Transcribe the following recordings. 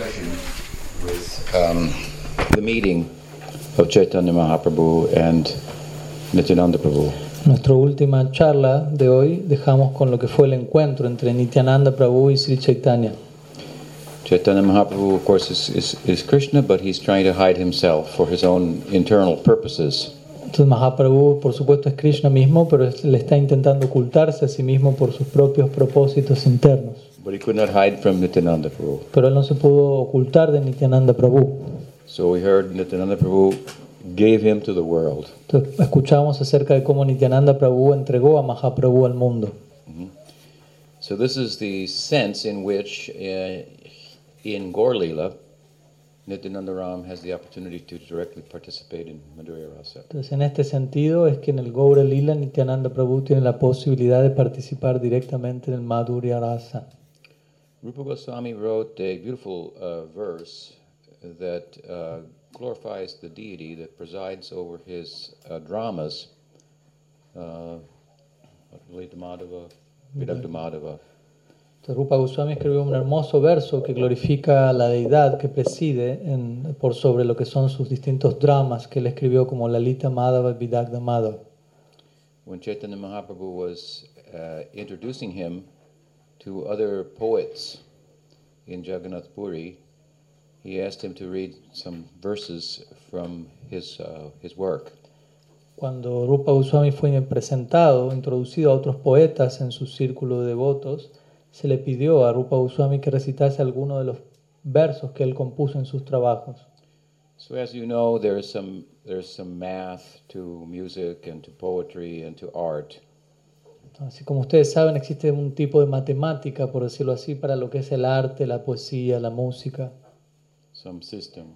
discussion with um, the meeting of Chaitanya Mahaprabhu and Nityananda Prabhu. Nuestra última charla de hoy dejamos con lo que fue el encuentro entre Nityananda Prabhu y Sri Chaitanya. Chaitanya Mahaprabhu, of course, is, is, is Krishna, but he's trying to hide himself for his own internal purposes. Entonces Mahaprabhu, por supuesto, es Krishna mismo, pero le está intentando ocultarse a sí mismo por sus propios propósitos internos. But he could not hide from Nityananda Prabhu. Pero él no se pudo ocultar de Nityananda Prabhu. So we heard Nityananda Prabhu gave him to the world. Entonces escuchamos acerca de cómo Nityananda Prabhu entregó a Mahaprabhu al mundo. So this is the sense in which uh, in Gaur Lila, Nityananda Ram has the opportunity to directly participate in Madhurya Rasa. Entonces en este sentido es que en el Gaura Lila Nityananda Prabhu tiene la posibilidad de participar directamente en el Madhurya Rasa. Rupa Goswami wrote a beautiful uh, verse that uh, glorifies the deity that presides over his uh, dramas. Uh, Madhava, Vidagda Madhava. Entonces, Rupa Goswami escribió un hermoso verso que glorifica a la deidad que preside en- por sobre lo que son sus distintos dramas que él escribió como Lalita Madhava Vidagda Madhava. When Chaitanya Mahaprabhu was uh, introducing him to other poets in Jagannath Puri, he asked him to read some verses from his, uh, his work. Cuando Rupa Goswami fue presentado, introducido a otros poetas en su círculo de devotos, se le pidió a Rupa Goswami que recitase algunos de los versos que él compuso en sus trabajos. So as you know, there's some there's some math to music and to poetry and to art. Así como ustedes saben, existe un tipo de matemática, por decirlo así, para lo que es el arte, la poesía, la música, some system.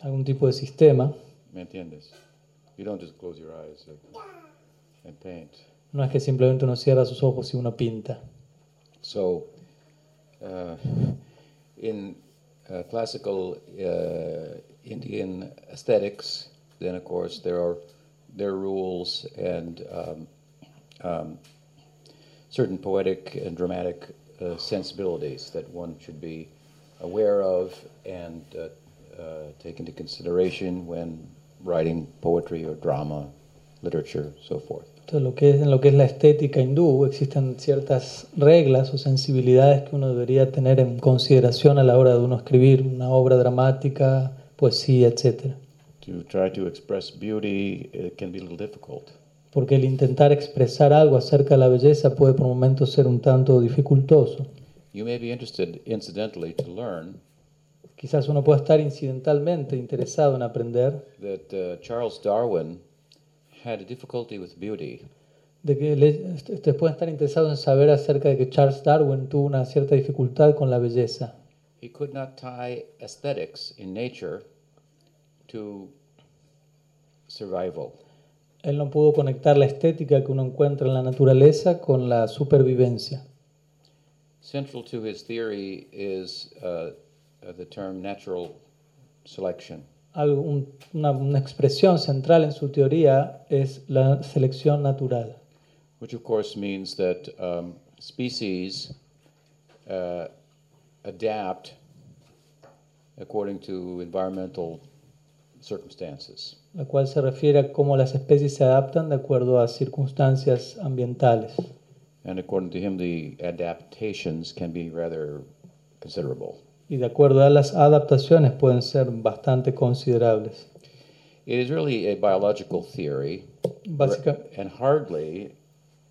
algún tipo de sistema. ¿Me entiendes? You don't just close your eyes and, paint. No es que simplemente uno cierra sus ojos y uno pinta. So, uh, in uh, classical uh, Indian aesthetics, then of course there are there are rules and um, um, certain poetic and dramatic uh, sensibilities that one should be aware of and uh, uh, take into consideration when writing poetry or drama, literature, so forth. Entonces, lo que es, en lo que es la estética hindú, existen ciertas reglas o sensibilidades que uno debería tener en consideración a la hora de uno escribir una obra dramática, poesía, etc. To try to express beauty, it can be a little difficult. Porque el intentar expresar algo acerca de la belleza puede por momentos ser un tanto dificultoso. You may be interested, incidentally, to learn Quizás uno pueda estar incidentalmente interesado en aprender that uh, Charles Darwin had a difficulty with beauty. de que le- ustedes pueden estar interesados en saber acerca de que Charles Darwin tuvo una cierta dificultad con la belleza. He could not tie aesthetics in nature to survival. Él no pudo conectar la estética que uno encuentra en la naturaleza con la supervivencia. Central to his theory is uh, the term natural selection. Algo- un- una, una expresión central en su teoría es la selección natural, which of course means that um, species uh, adapt according to environmental circumstances. La cual se refiere a cómo las especies se adaptan de acuerdo a circunstancias ambientales. And according to him, the adaptations can be rather considerable. Y de acuerdo a las adaptaciones pueden ser bastante considerables. It is really a biological theory Básica- and hardly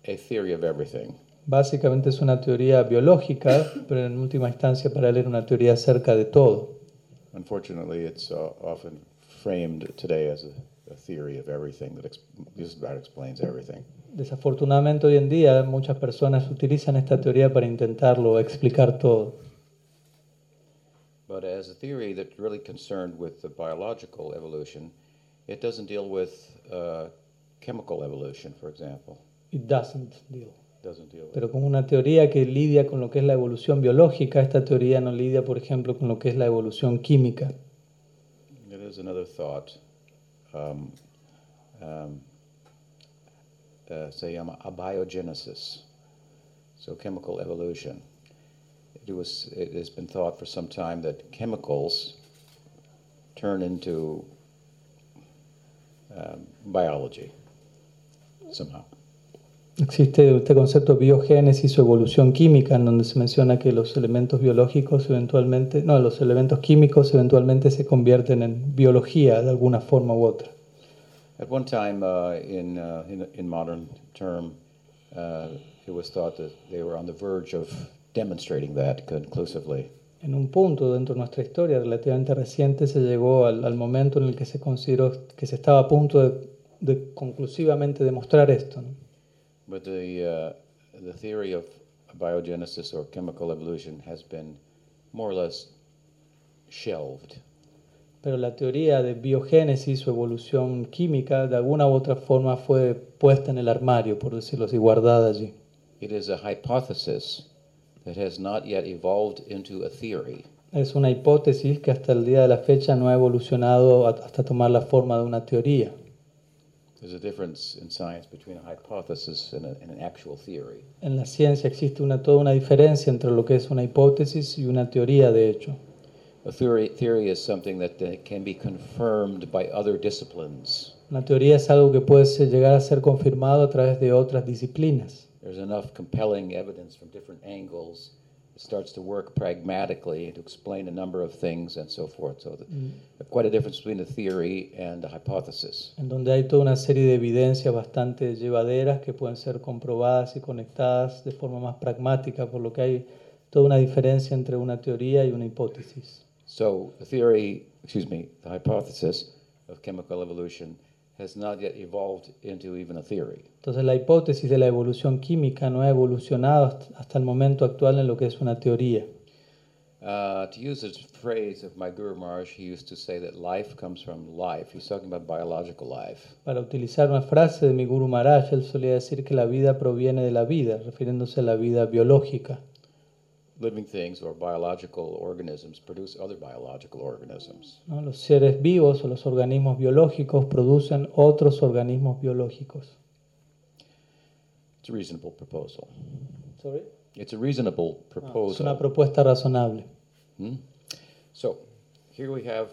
a theory of everything. básicamente es una teoría biológica, pero en última instancia para él era una teoría acerca de todo. Unfortunately, it's uh, often framed today as a, a theory of everything that ex- just about explains everything. Desafortunadamente hoy en día muchas personas utilizan esta teoría para intentarlo explicar todo. But as a theory that's really concerned with the biological evolution, it doesn't deal with uh, chemical evolution, for example. It doesn't deal. Doesn't deal with. Pero como una teoría que lidia con lo que es la evolución biológica, esta teoría no lidia, por ejemplo, con lo que es la evolución química. Is another thought. Um, um, uh, se llama abiogenesis, so chemical evolution. it was it has been thought for some time that chemicals turn into um, biology somehow. Existe este concepto de biogénesis o evolución química en donde se menciona que los elementos biológicos eventualmente, no, los elementos químicos eventualmente se convierten en biología de alguna forma u otra. At one time, uh, in, uh, in in modern term, uh, it was thought that they were on the verge of demonstrating that conclusively. En un punto dentro de nuestra historia relativamente reciente se llegó al, al momento en el que se consideró que se estaba a punto de, de conclusivamente demostrar esto. ¿no? But the, uh, the theory of biogenesis or chemical evolution has been more or less shelved. Pero la teoría de biogénesis o evolución química de alguna u otra forma fue puesta en el armario, por decirlo así, guardada allí. It is a hypothesis that has not yet evolved into a theory. Es una hipótesis que hasta el día de la fecha no ha evolucionado hasta tomar la forma de una teoría. There's a difference in science between a hypothesis and, a, and an actual theory. En la ciencia existe una, toda una diferencia entre lo que es una hipótesis y una teoría, de hecho. A theory, theory is something that uh, can be confirmed by other disciplines. Una teoría es algo que puede ser- llegar a ser confirmado a través de otras disciplinas. There's enough compelling evidence from different angles. Starts to work pragmatically to explain a number of things and so forth. So, the, mm. quite a difference between a theory and a hypothesis. en donde hay toda una serie de evidencias bastante llevaderas que pueden ser comprobadas y conectadas de forma más pragmática, por lo que hay toda una diferencia entre una teoría y una hipótesis. So, the theory, excuse me, the hypothesis of chemical evolution has not yet evolved into even a theory. Entonces la hipótesis de la evolución química no ha evolucionado hasta- el momento actual en lo que es una teoría. Uh, to use a phrase of my Guru Maharaj, he used to say that life comes from life. He's talking about biological life. Para utilizar una frase de mi Guru Maharaj, él solía decir que la vida proviene de la vida, refiriéndose a la vida biológica. Living things or biological organisms produce other biological organisms. ¿no? Los seres vivos o los organismos biológicos producen otros organismos biológicos. It's a reasonable proposal. Sorry? It's a reasonable Es proposal. una propuesta razonable. Hmm? So, here we have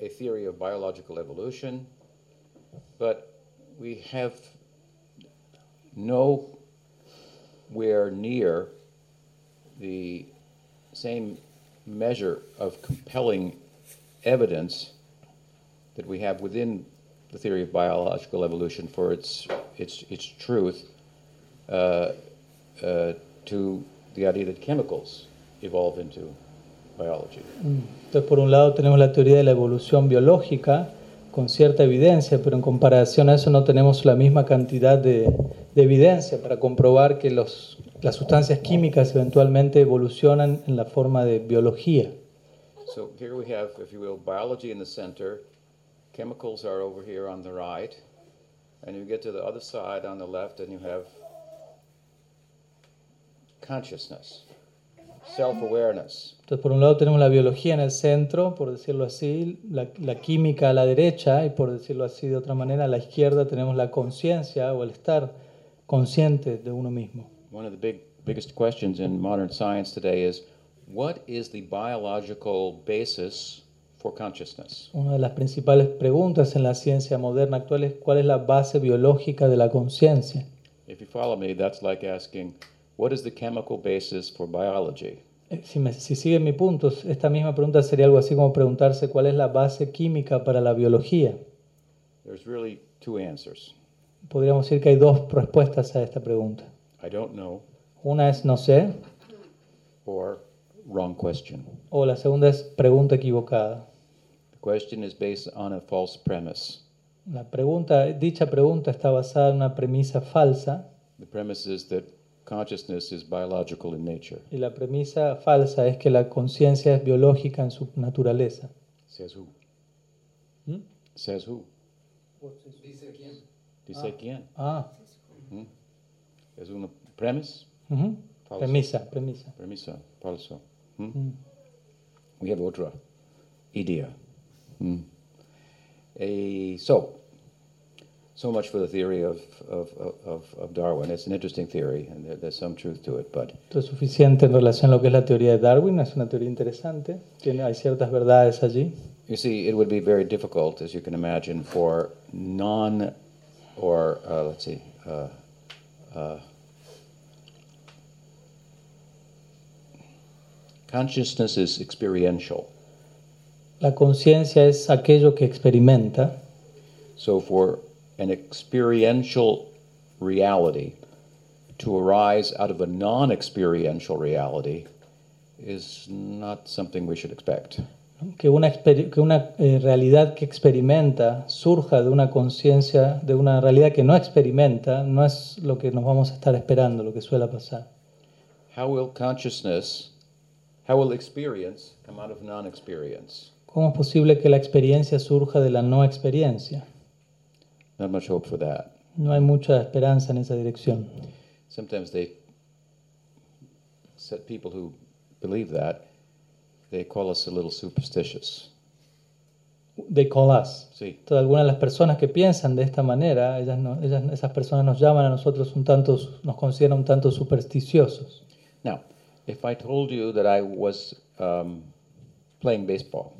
a theory of biological evolution, but we have nowhere near the same measure of compelling evidence that we have within the theory of biological evolution for its its its truth uh, uh, to the idea that chemicals evolve into biology. Entonces, por un lado tenemos la teoría de la evolución biológica con cierta evidencia, pero en comparación a eso no tenemos la misma cantidad de, de evidencia para comprobar que los, las sustancias químicas eventualmente evolucionan en la forma de biología. So here we have, if you will, biology in the center, chemicals are over here on the right, and you get to the other side on the left, and you have consciousness, self awareness. Entonces, por un lado tenemos la biología en el centro, por decirlo así, la, la química a la derecha y por decirlo así de otra manera, a la izquierda tenemos la conciencia o el estar consciente de uno mismo. One of the big, biggest questions in modern science today is what is the biological basis for consciousness? Una de las principales preguntas en la ciencia moderna actual es cuál es la base biológica de la conciencia. If you follow me, that's like asking what is the chemical basis for biology? Eh, Si, me- si siguen mi punto, esta misma pregunta sería algo así como preguntarse cuál es la base química para la biología. There's really two answers. Podríamos decir que hay dos respuestas a esta pregunta. I don't know, Una es no sé, or wrong question. o la segunda es pregunta equivocada. The question is based on a false premise. La pregunta, dicha pregunta está basada en una premisa falsa The premise is that consciousness is biological in nature. y la premisa falsa es que la conciencia es biológica en su naturaleza. Says who? ¿Mm? Says who? Dice quién. Dice quién? Ah, Es una premise? ujú. Falso. premisa, premisa. Premisa, falso. Hmm? Mm. We have otra idea. Hmm. Eh, so, So much for the theory of, of, of, of Darwin. It's an interesting theory, and there, there's some truth to it, but Esto es suficiente en relación a lo que es la teoría de Darwin, es una teoría interesante, tiene, hay ciertas verdades allí. you see, it would be very difficult, as you can imagine, for non, or uh, let's see, uh, uh, consciousness is experiential. La conciencia es aquello que experimenta, So, for an experiential reality to arise out of a non experiential reality is not something we should expect. Que una, que una eh, realidad que experimenta surja de una conciencia, de una realidad que no experimenta, no es lo que nos vamos a estar esperando, lo que suele pasar. How will consciousness, how will experience come out of non experience? ¿Cómo es posible que la experiencia surja de la no experiencia? Not much hope for that. No hay mucha esperanza en esa dirección. Sometimes they set people who believe that, they call us a little superstitious. They call us. See, Entonces, algunas de las personas que piensan de esta manera, ellas no- ellas- esas personas nos llaman a nosotros un tanto, nos consideran un tanto supersticiosos. now, if I told you that I was um, playing baseball,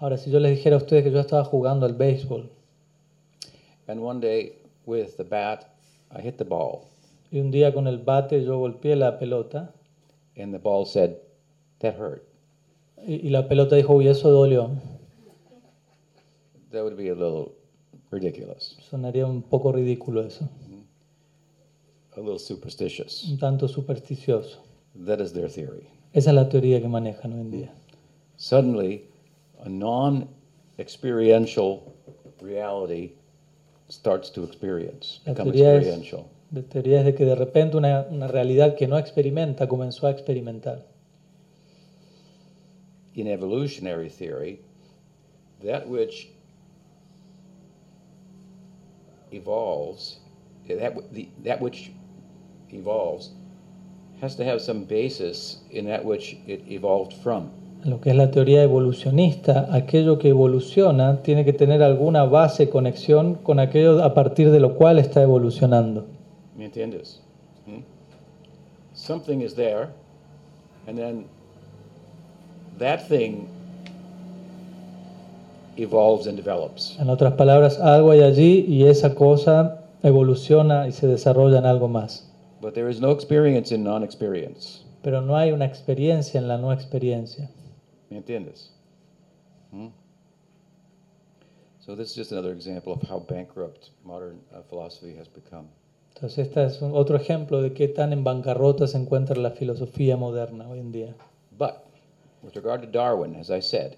Ahora, si yo les dijera a ustedes que yo estaba jugando al béisbol and one day with the bat I hit the ball, y un día con el bate yo golpeé la pelota and the ball said, That hurt. Y, y la pelota dijo, uy, eso dolió, That would be a little ridiculous, sonaría un poco ridículo eso, a little superstitious. un tanto supersticioso. That is their theory. Esa es la teoría que manejan hoy en día. Suddenly, a non experiential reality starts to experience, La become teoría es, experiential. la teoría es de que de repente una, una realidad que no experimenta comenzó a experimentar. In evolutionary theory, that which evolves, that, the, that which evolves, has to have some basis in that which it evolved from. Lo que es la teoría evolucionista, aquello que evoluciona tiene que tener alguna base, conexión con aquello a partir de lo cual está evolucionando. ¿Me entiendes? Hmm? Something is there, and then that thing evolves and develops. En otras palabras, algo hay allí y esa cosa evoluciona y se desarrolla en algo más. But there is no experience in non experience. Pero no hay una experiencia en la no experiencia. ¿Me entiendes? Hmm? So, this is just another example of how bankrupt modern uh, philosophy has become. Entonces, este es un- otro ejemplo de qué tan en bancarrota se encuentra la filosofía moderna hoy en día. But with regard to Darwin, as I said,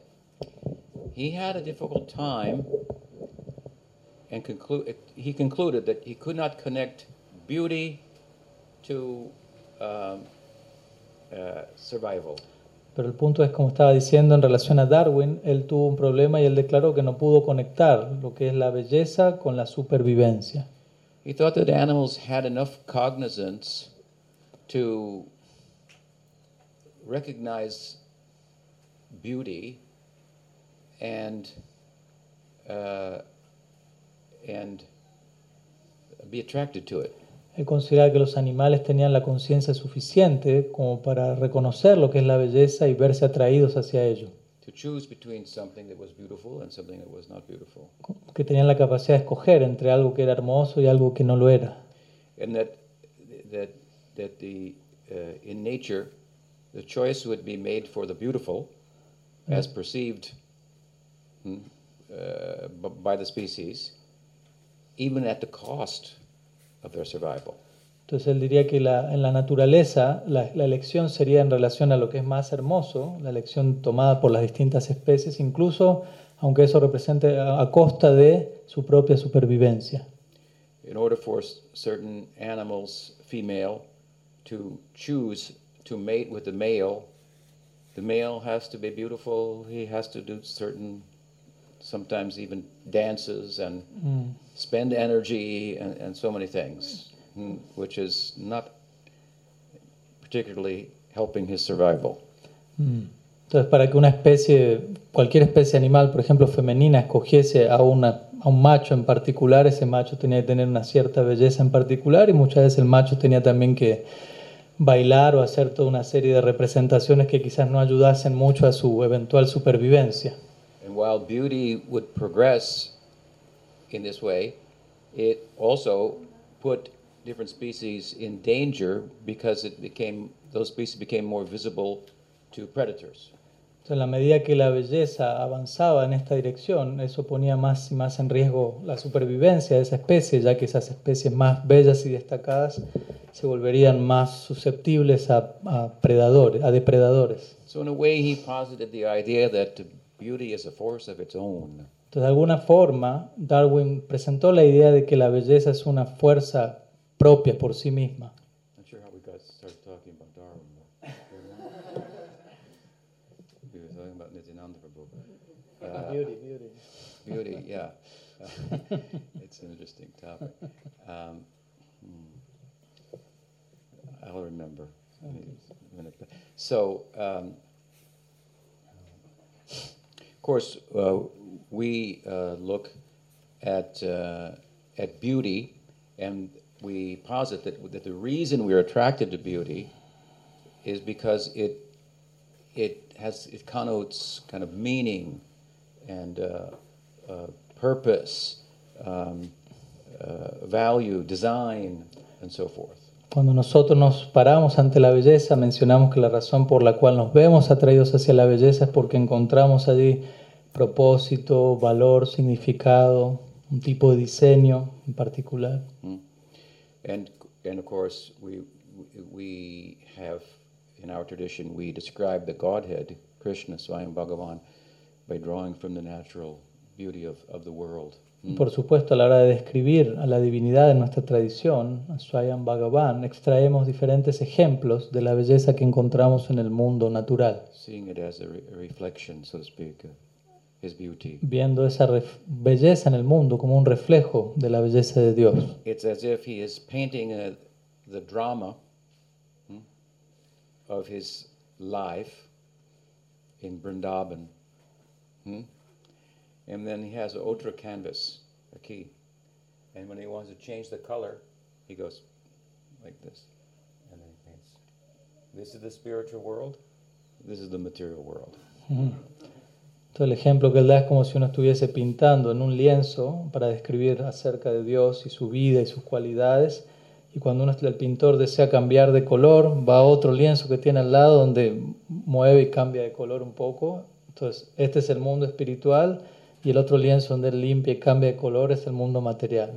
he had a difficult time and conclu- he concluded that he could not connect beauty to um, uh, survival. Pero el punto es, como estaba diciendo en relación a Darwin, él tuvo un problema y él declaró que no pudo conectar lo que es la belleza con la supervivencia. He thought that animals had enough cognizance to recognize beauty and uh, and be attracted to it. Él consideraba que los animales tenían la conciencia suficiente como para reconocer lo que es la belleza y verse atraídos hacia ello, To choose between something that was beautiful and something that was not beautiful, que tenían la capacidad de escoger entre algo que era hermoso y algo que no lo era. and that that that the uh, in nature the choice would be made for the beautiful, as perceived hmm, uh, by the species, even at the cost of their survival. Entonces él diría que la- en la naturaleza la, la elección sería en relación a lo que es más hermoso, la elección tomada por las distintas especies, incluso aunque eso represente a, a costa de su propia supervivencia. In order for certain animals, female, to choose to mate with the male, the male has to be beautiful. He has to do certain, sometimes even dances and Mm. spend energy and, and so many things, mm, which is not particularly helping his survival. Mm. Entonces, para que una especie, cualquier especie animal, por ejemplo, femenina, escogiese a, una, a un macho en particular, ese macho tenía que tener una cierta belleza en particular y muchas veces el macho tenía también que bailar o hacer toda una serie de representaciones que quizás no ayudasen mucho a su eventual supervivencia. And while beauty would progress in this way, it also put different species in danger because it became those species became more visible to predators. Entonces, en la medida que la belleza avanzaba en esta dirección, eso ponía más y más en riesgo la supervivencia de esa especie, ya que esas especies más bellas y destacadas se volverían más susceptibles a, a predadores, a depredadores. So in a way, he posited the idea that beauty is a force of its own. Entonces, de alguna forma, Darwin presentó la idea de que la belleza es una fuerza propia por sí misma. Uh, Beauty, yeah. it's an interesting topic. Um, hmm. I'll remember. So, um, of course, uh, we uh, look at uh, at beauty, and we posit that, that the reason we're attracted to beauty is because it it has it connotes kind of meaning and uh, uh, purpose, um, uh, value, design, and so forth. Cuando nosotros nos paramos ante la belleza, mencionamos que la razón por la cual nos vemos atraídos hacia la belleza es porque encontramos allí propósito, valor, significado, un tipo de diseño en particular. Mm. And and of course we we have in our tradition we describe the Godhead, Krishna, Swayam Bhagavan, by drawing from the natural beauty of, of the world. Y Por supuesto, a la hora de describir a la divinidad en nuestra tradición, a Swayam Bhagavan, extraemos diferentes ejemplos de la belleza que encontramos en el mundo natural, Seeing it as a, re- a reflection, so to speak, of his beauty. viendo esa belleza en el mundo como un reflejo de la belleza de Dios. It's as if he is painting uh the drama hmm, of his life in Vrindavan. Hmm? And then he has an canvas, a key. And when he wants to change the color, he goes like this. And then he paints. This is the spiritual world. This is the material world. Todo el ejemplo que él da es como si uno estuviese pintando en un lienzo para describir acerca de Dios y su vida y sus cualidades. Y cuando uno, el pintor desea cambiar de color, va a otro lienzo que tiene al lado donde mueve y cambia de color un poco. Entonces, este es el mundo espiritual y el otro lienzo donde él limpia y cambia de color es el mundo material.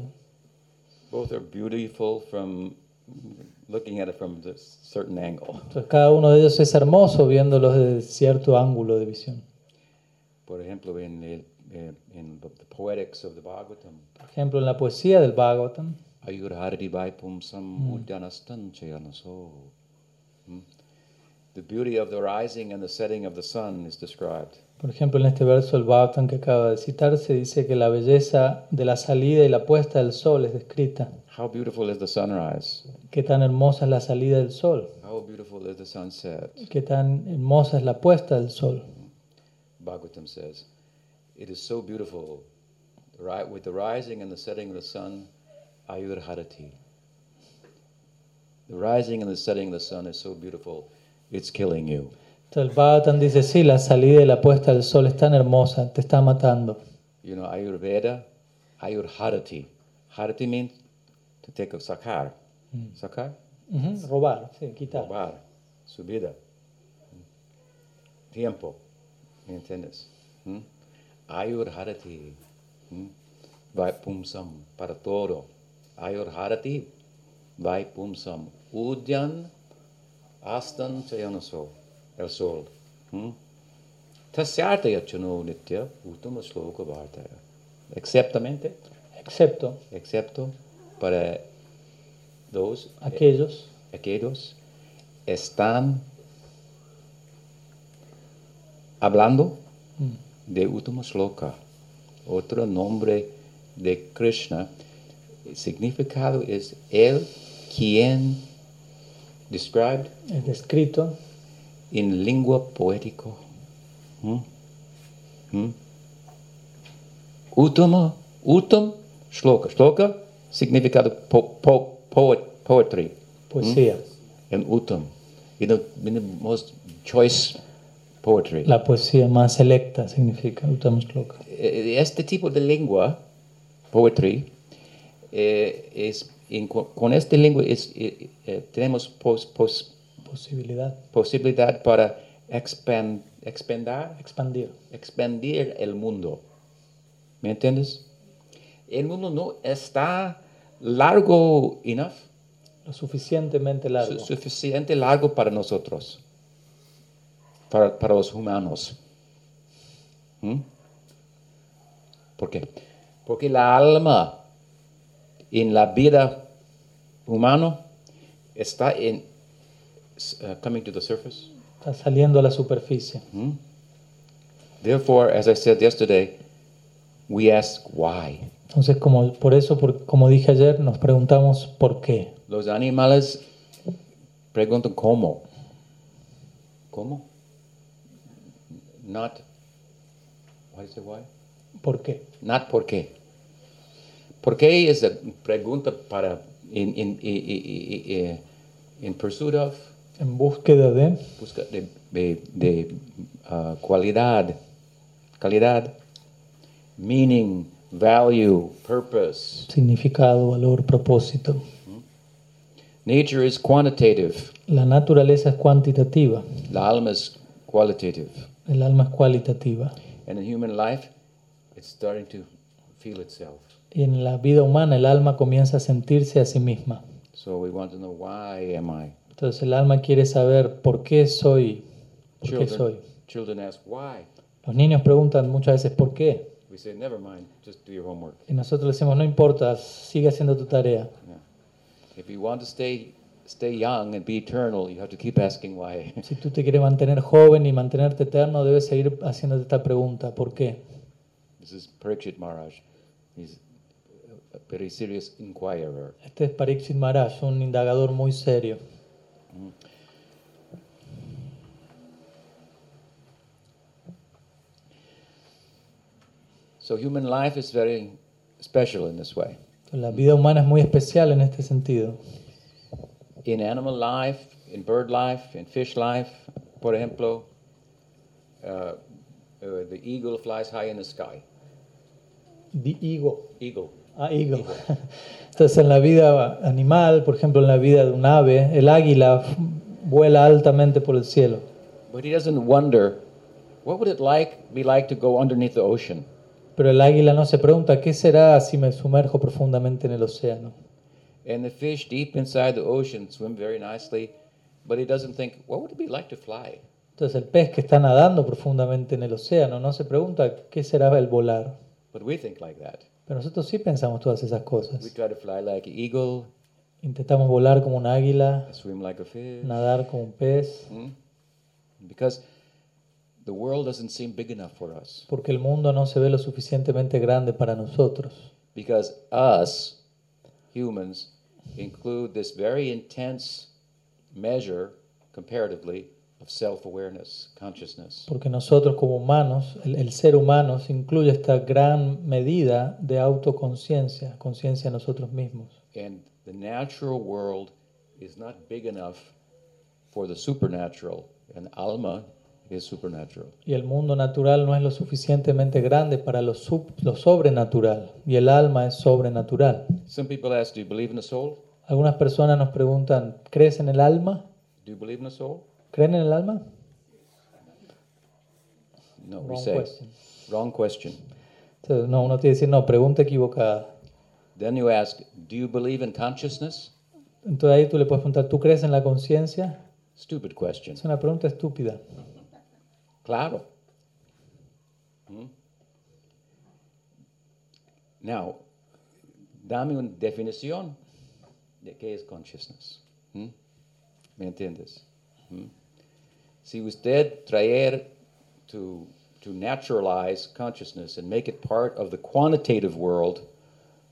Both are beautiful from looking at it from a certain angle. Entonces, cada uno de ellos es hermoso viéndolos desde cierto ángulo de visión. Por ejemplo, in, el, eh, in the poetics of the Bhagavatam, Por ejemplo, en la poesía del Bhagavatam, Ayurhariti Vaipumsam Udyanastan Chayanaso. The beauty of the rising and the setting of the sun is described. Por ejemplo, en este verso del Bhagavatam que acaba de citarse dice que la belleza de la salida y la puesta del sol es descrita. How beautiful is the sunrise? Qué tan hermosa es la salida del sol, How beautiful is the sunset? qué tan hermosa es la puesta del sol. Bhagavatam says, It is so beautiful. The ri- With the rising and the setting of the sun, Ayurharati. The rising and the setting of the sun is so beautiful, it's killing you. Entonces el Bhagavatam dice, sí, la salida y la puesta del sol es tan hermosa, te está matando. You know, Ayurveda, Ayurharati. Harati means to take a sakar. Sakar? Ujú, Robar, sí, quitar. Robar, subida. Tiempo. ¿Me entiendes? ¿Mm? Ayurharati. ¿Mm? Vaipumsam, para todo. Ayurharati, Vaipumsam. Udyan, astan chayanaso, el sol. ¿Mm? Tasyartaya chano nitya, utama sloka bhartaya. Exceptamente, Excepto excepto para those aquellos. Aquellos. Están hablando de Uttama Shloka, otro nombre de Krishna. El significado es el quien described es descrito en lengua poético Hmm? Hmm? Uttama, uttam, shloka. Shloka, significado po, po, poet, poetry. Poesía. And uttam, in the, in the most choice poetry. La poesía más selecta significa Uttama Shloka. Eh, Este tipo de lengua, poetry, eh, es, con esta lengua es, eh, eh, tenemos pos- pos- Posibilidad. posibilidad para expand, expandar, Expandir. expandir el mundo. ¿Me entiendes? El mundo no está largo enough, Lo suficientemente su- largo. suficiente largo para nosotros, para, para los humanos. ¿Mm? ¿Por qué? Porque la alma en la vida humana está en uh, coming to the surface. Está saliendo a la superficie. Hmm? Therefore, as I said yesterday, we ask why. Entonces, como, por eso, por- como dije ayer, nos preguntamos por qué. Los animales preguntan cómo. ¿Cómo? Not. Is it? Why? ¿Por qué? Not por qué. ¿Por qué es la pregunta para in in in, in, in pursuit of En búsqueda de, busca de, de, de, uh, cualidad, calidad, meaning, value, purpose. significado, valor, propósito. Nature is quantitative. La naturaleza es cuantitativa, La alma is qualitative. el alma es cualitativa. And in human life, it's starting to feel itself. En la vida humana el alma comienza a sentirse a sí misma. So we want to know why am I? Entonces el alma quiere saber por qué soy, por qué soy. Children, children ask why. Los niños preguntan muchas veces por qué. We say, never mind, just do your homework. Y nosotros le decimos, no importa, sigue haciendo tu tarea. Yeah. If you want to stay stay young and be eternal, you have to keep asking why. Si tú te quieres mantener joven y mantenerte eterno, debes seguir haciéndote esta pregunta, ¿por qué? this is Parikshit Maharaj. He's very serious inquirer. Este es Pariksit Maharaj, un indagador muy serio. So human life is very special in this way. La vida humana es muy especial en este sentido. In animal life, in bird life, in fish life, por ejemplo, uh, uh, the eagle flies high in the sky. The ego. Eagle. Ah, eagle. Entonces, en la vida animal, por ejemplo, en la vida de un ave, el águila vuela altamente por el cielo. But he doesn't wonder, what would it like be like to go underneath the ocean? Pero el águila no se pregunta, ¿qué será si me sumerjo profundamente en el océano? And the fish deep inside the ocean swim very nicely, but he doesn't think, what would it be like to fly? Entonces, el pez que está nadando profundamente en el océano no se pregunta, ¿qué será el volar? But we think like that. Pero nosotros sí pensamos todas esas We cosas. try to fly like an eagle, Intentamos volar como un águila, swim like a fish. nadar como un pez, Hmm? Because the world doesn't seem big enough for us. porque el mundo no se ve lo suficientemente grande para nosotros. Because us, humans, include this very intense measure, comparatively, of self awareness, consciousness. Porque nosotros como humanos, el, el ser humano se incluye esta gran medida de autoconciencia, conciencia de nosotros mismos. And the natural world is not big enough for the supernatural, and Alma is supernatural. Y el mundo natural no es lo suficientemente grande para lo, sub- lo sobrenatural. Y el alma es sobrenatural. Some people ask, Do you believe in the soul? Algunas personas nos preguntan, ¿crees en el alma? Do you believe in the soul? ¿Creen en el alma? No, we Wrong say. question. Wrong question. Entonces, no, uno tiene que decir, no, pregunta equivocada. Then you ask, Do you believe in consciousness? Entonces ahí tú le puedes preguntar, ¿tú crees en la conciencia? Stupid question. Es una pregunta estúpida. Claro. Hmm? Now, dame una definición de qué es consciousness. Hmm? ¿Me entiendes? Hmm? Si usted traer to, to naturalize consciousness and make it part of the quantitative world,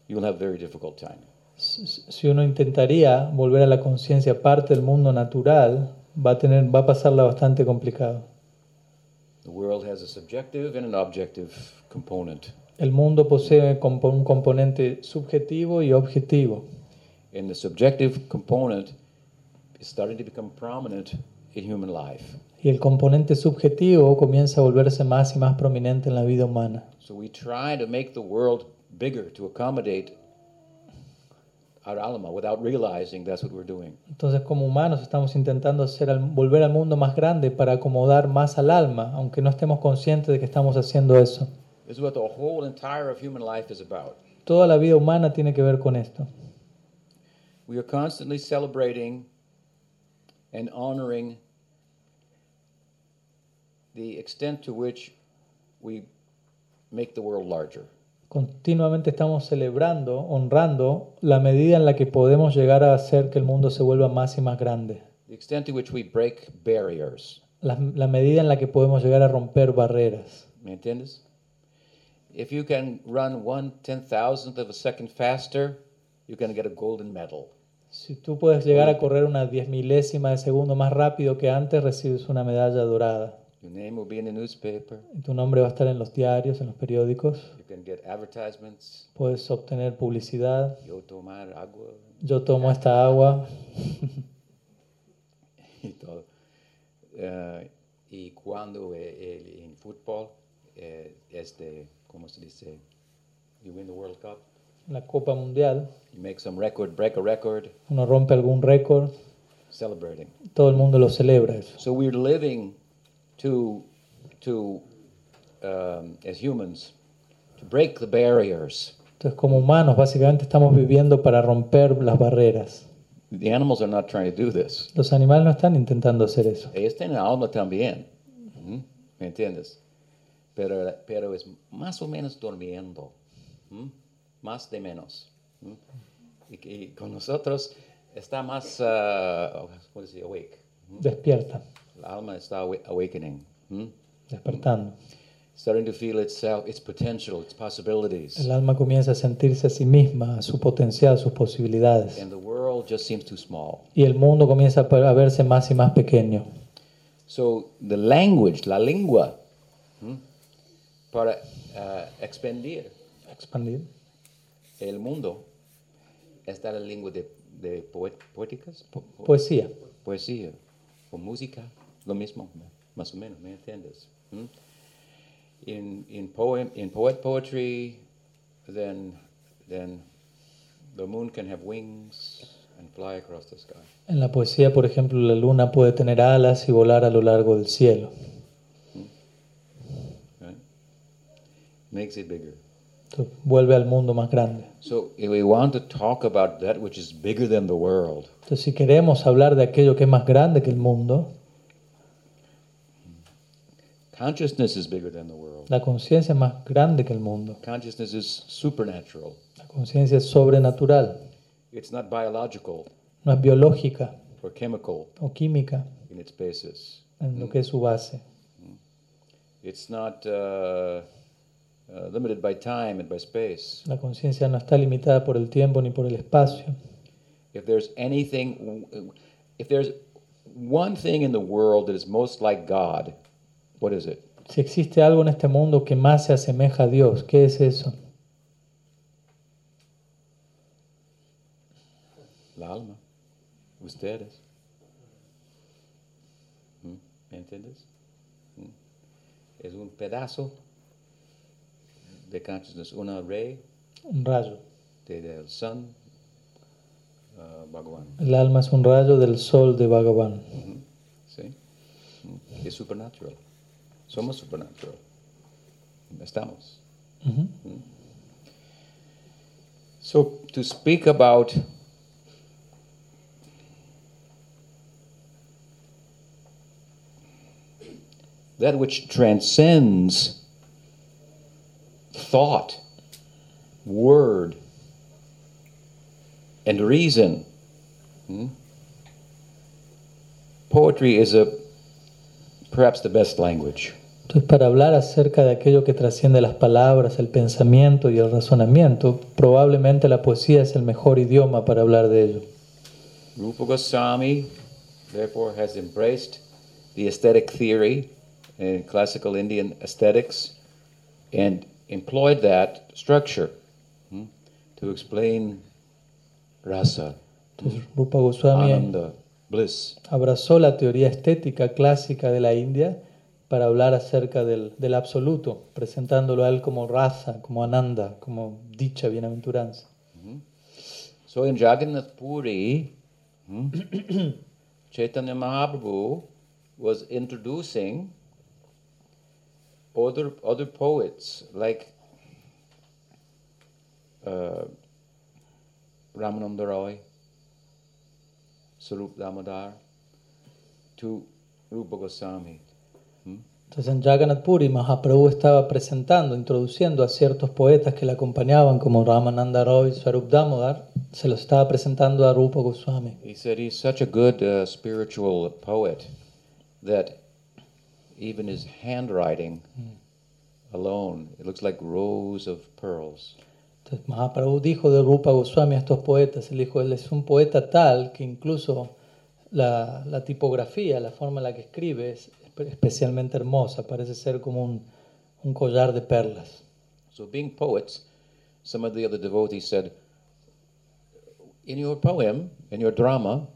you'll have a very difficult time. Si uno intentaría volver a la conciencia parte del mundo natural, va a, tener, va a pasarla bastante complicado. The world has a subjective and an objective component. El mundo posee un componente subjetivo y objetivo. And the subjective component is starting to become prominent in human life. Y el componente subjetivo comienza a volverse más y más prominente en la vida humana. So we try to make the world bigger to accommodate our alma without realizing that's what we're doing. Entonces, como humanos, estamos intentando hacer volver al mundo más grande para acomodar más al alma, aunque no estemos conscientes de que estamos haciendo eso. This is what the whole entire of human life is about. Toda la vida humana tiene que ver con esto. We are constantly celebrating and honoring the extent to which we make the world larger. Continuamente estamos celebrando, honrando la medida en la que podemos llegar a hacer que el mundo se vuelva más y más grande. The extent to which we break barriers. La, la medida en la que podemos llegar a romper barreras. ¿Me entiendes? If you can run one ten thousandth of a second faster, you're going to get a golden medal. Si tú puedes llegar a correr una diez milésima de segundo más rápido que antes, recibes una medalla dorada. Your name will be in the newspaper. Tu nombre va a estar en los diarios, en los periódicos. You can get advertisements. Puedes obtener publicidad. Yo tomar agua Yo tomo esta agua. y todo. Eh, y cuando eh, el- en fútbol, eh, este, ¿cómo se dice? You win the World Cup. La Copa Mundial. You make some record, break a record, Uno rompe algún récord. celebrating. Todo el mundo lo celebra eso. So we're living to, to um, as humans, to break the barriers. Entonces, como humanos, básicamente estamos viviendo para romper las barreras. The animals are not trying to do this. Los animales no están intentando hacer eso. Ellos tienen alma también. ¿Mm? ¿Me entiendes? Pero, pero es más o menos durmiendo. ¿Mm? Más de menos. ¿Mm? Y, y con nosotros está más, uh, awake. Despierta, El alma está awa- awakening. ¿Mm? despertando. Starting to feel itself, its potential, its possibilities. El alma comienza a sentirse a sí misma, a su potencial, sus posibilidades. And the world just seems too small. Y el mundo comienza a verse más y más pequeño. So the language, la lengua, ¿m? para uh, expandir Expandir. el mundo, está la lengua de, de poéticas, po- po- Poesía. poesía o música, lo mismo, más o menos, ¿me entiendes? ¿m? In, in, poem, in poet poetry, then, then the moon can have wings and fly across the sky. En la poesía, por ejemplo, la luna puede tener alas y volar a lo largo del cielo. Right? Makes it bigger. Entonces, vuelve al mundo más grande. So if we want to talk about that which is bigger than the world, Entonces, si queremos hablar de aquello que es más grande que el mundo, consciousness is bigger than the world. la conciencia es más grande que el mundo. Consciousness is supernatural. La conciencia es sobrenatural, It's not biological no es biológica or chemical o química in its basis. en lo que es su base. It's not uh, uh, limited by time and by space. La conciencia no está limitada por el tiempo ni por el espacio. If there's anything, if there's one thing in the world that is most like God, what is it? Si existe algo en este mundo que más se asemeja a Dios, ¿qué es eso? La alma. Ustedes. ¿Mm? ¿Me entiendes? ¿Mm? Es un pedazo de consciousness, una ray Un rayo. de- del sun, uh, Bhagavan. El alma es un rayo del sol de Bhagavan. ¿Sí? ¿Mm? Es supernatural. Somos supernatural. Estamos. Ujú. So, to speak about that which transcends thought, word, and reason, hmm? poetry is a perhaps the best language. Entonces, para hablar acerca de aquello que trasciende las palabras, el pensamiento y el razonamiento, probablemente la poesía es el mejor idioma para hablar de ello. Rupa Goswami, therefore, has embraced the aesthetic theory in classical Indian aesthetics and employed that structure hmm, to explain rasa, Entonces, Rupa Goswami ananda, bliss. abrazó la teoría estética clásica de la India para hablar acerca del, del absoluto, presentándolo a él como raza, como ananda, como dicha, bienaventuranza. So in Jagannath Puri, hmm, Chaitanya Mahaprabhu was introducing other other poets like uh, Ramananda Roy, Sarup Damodar, to Rupa Goswami. Entonces en Jagannath Puri Mahaprabhu estaba presentando, introduciendo a ciertos poetas que le acompañaban como Ramananda Roy, Swarup Damodar, se los estaba presentando a Rupa Goswami. He said he's such a good uh, spiritual poet that even his handwriting alone, it looks like rows of pearls. Entonces Mahaprabhu dijo de Rupa Goswami a estos poetas, él dijo, él es un poeta tal que incluso la, la tipografía, la forma en la que escribe es espe- especialmente hermosa, parece ser como un, un collar de perlas. So, being poets, some of the other devotees said, In your poem, in your drama,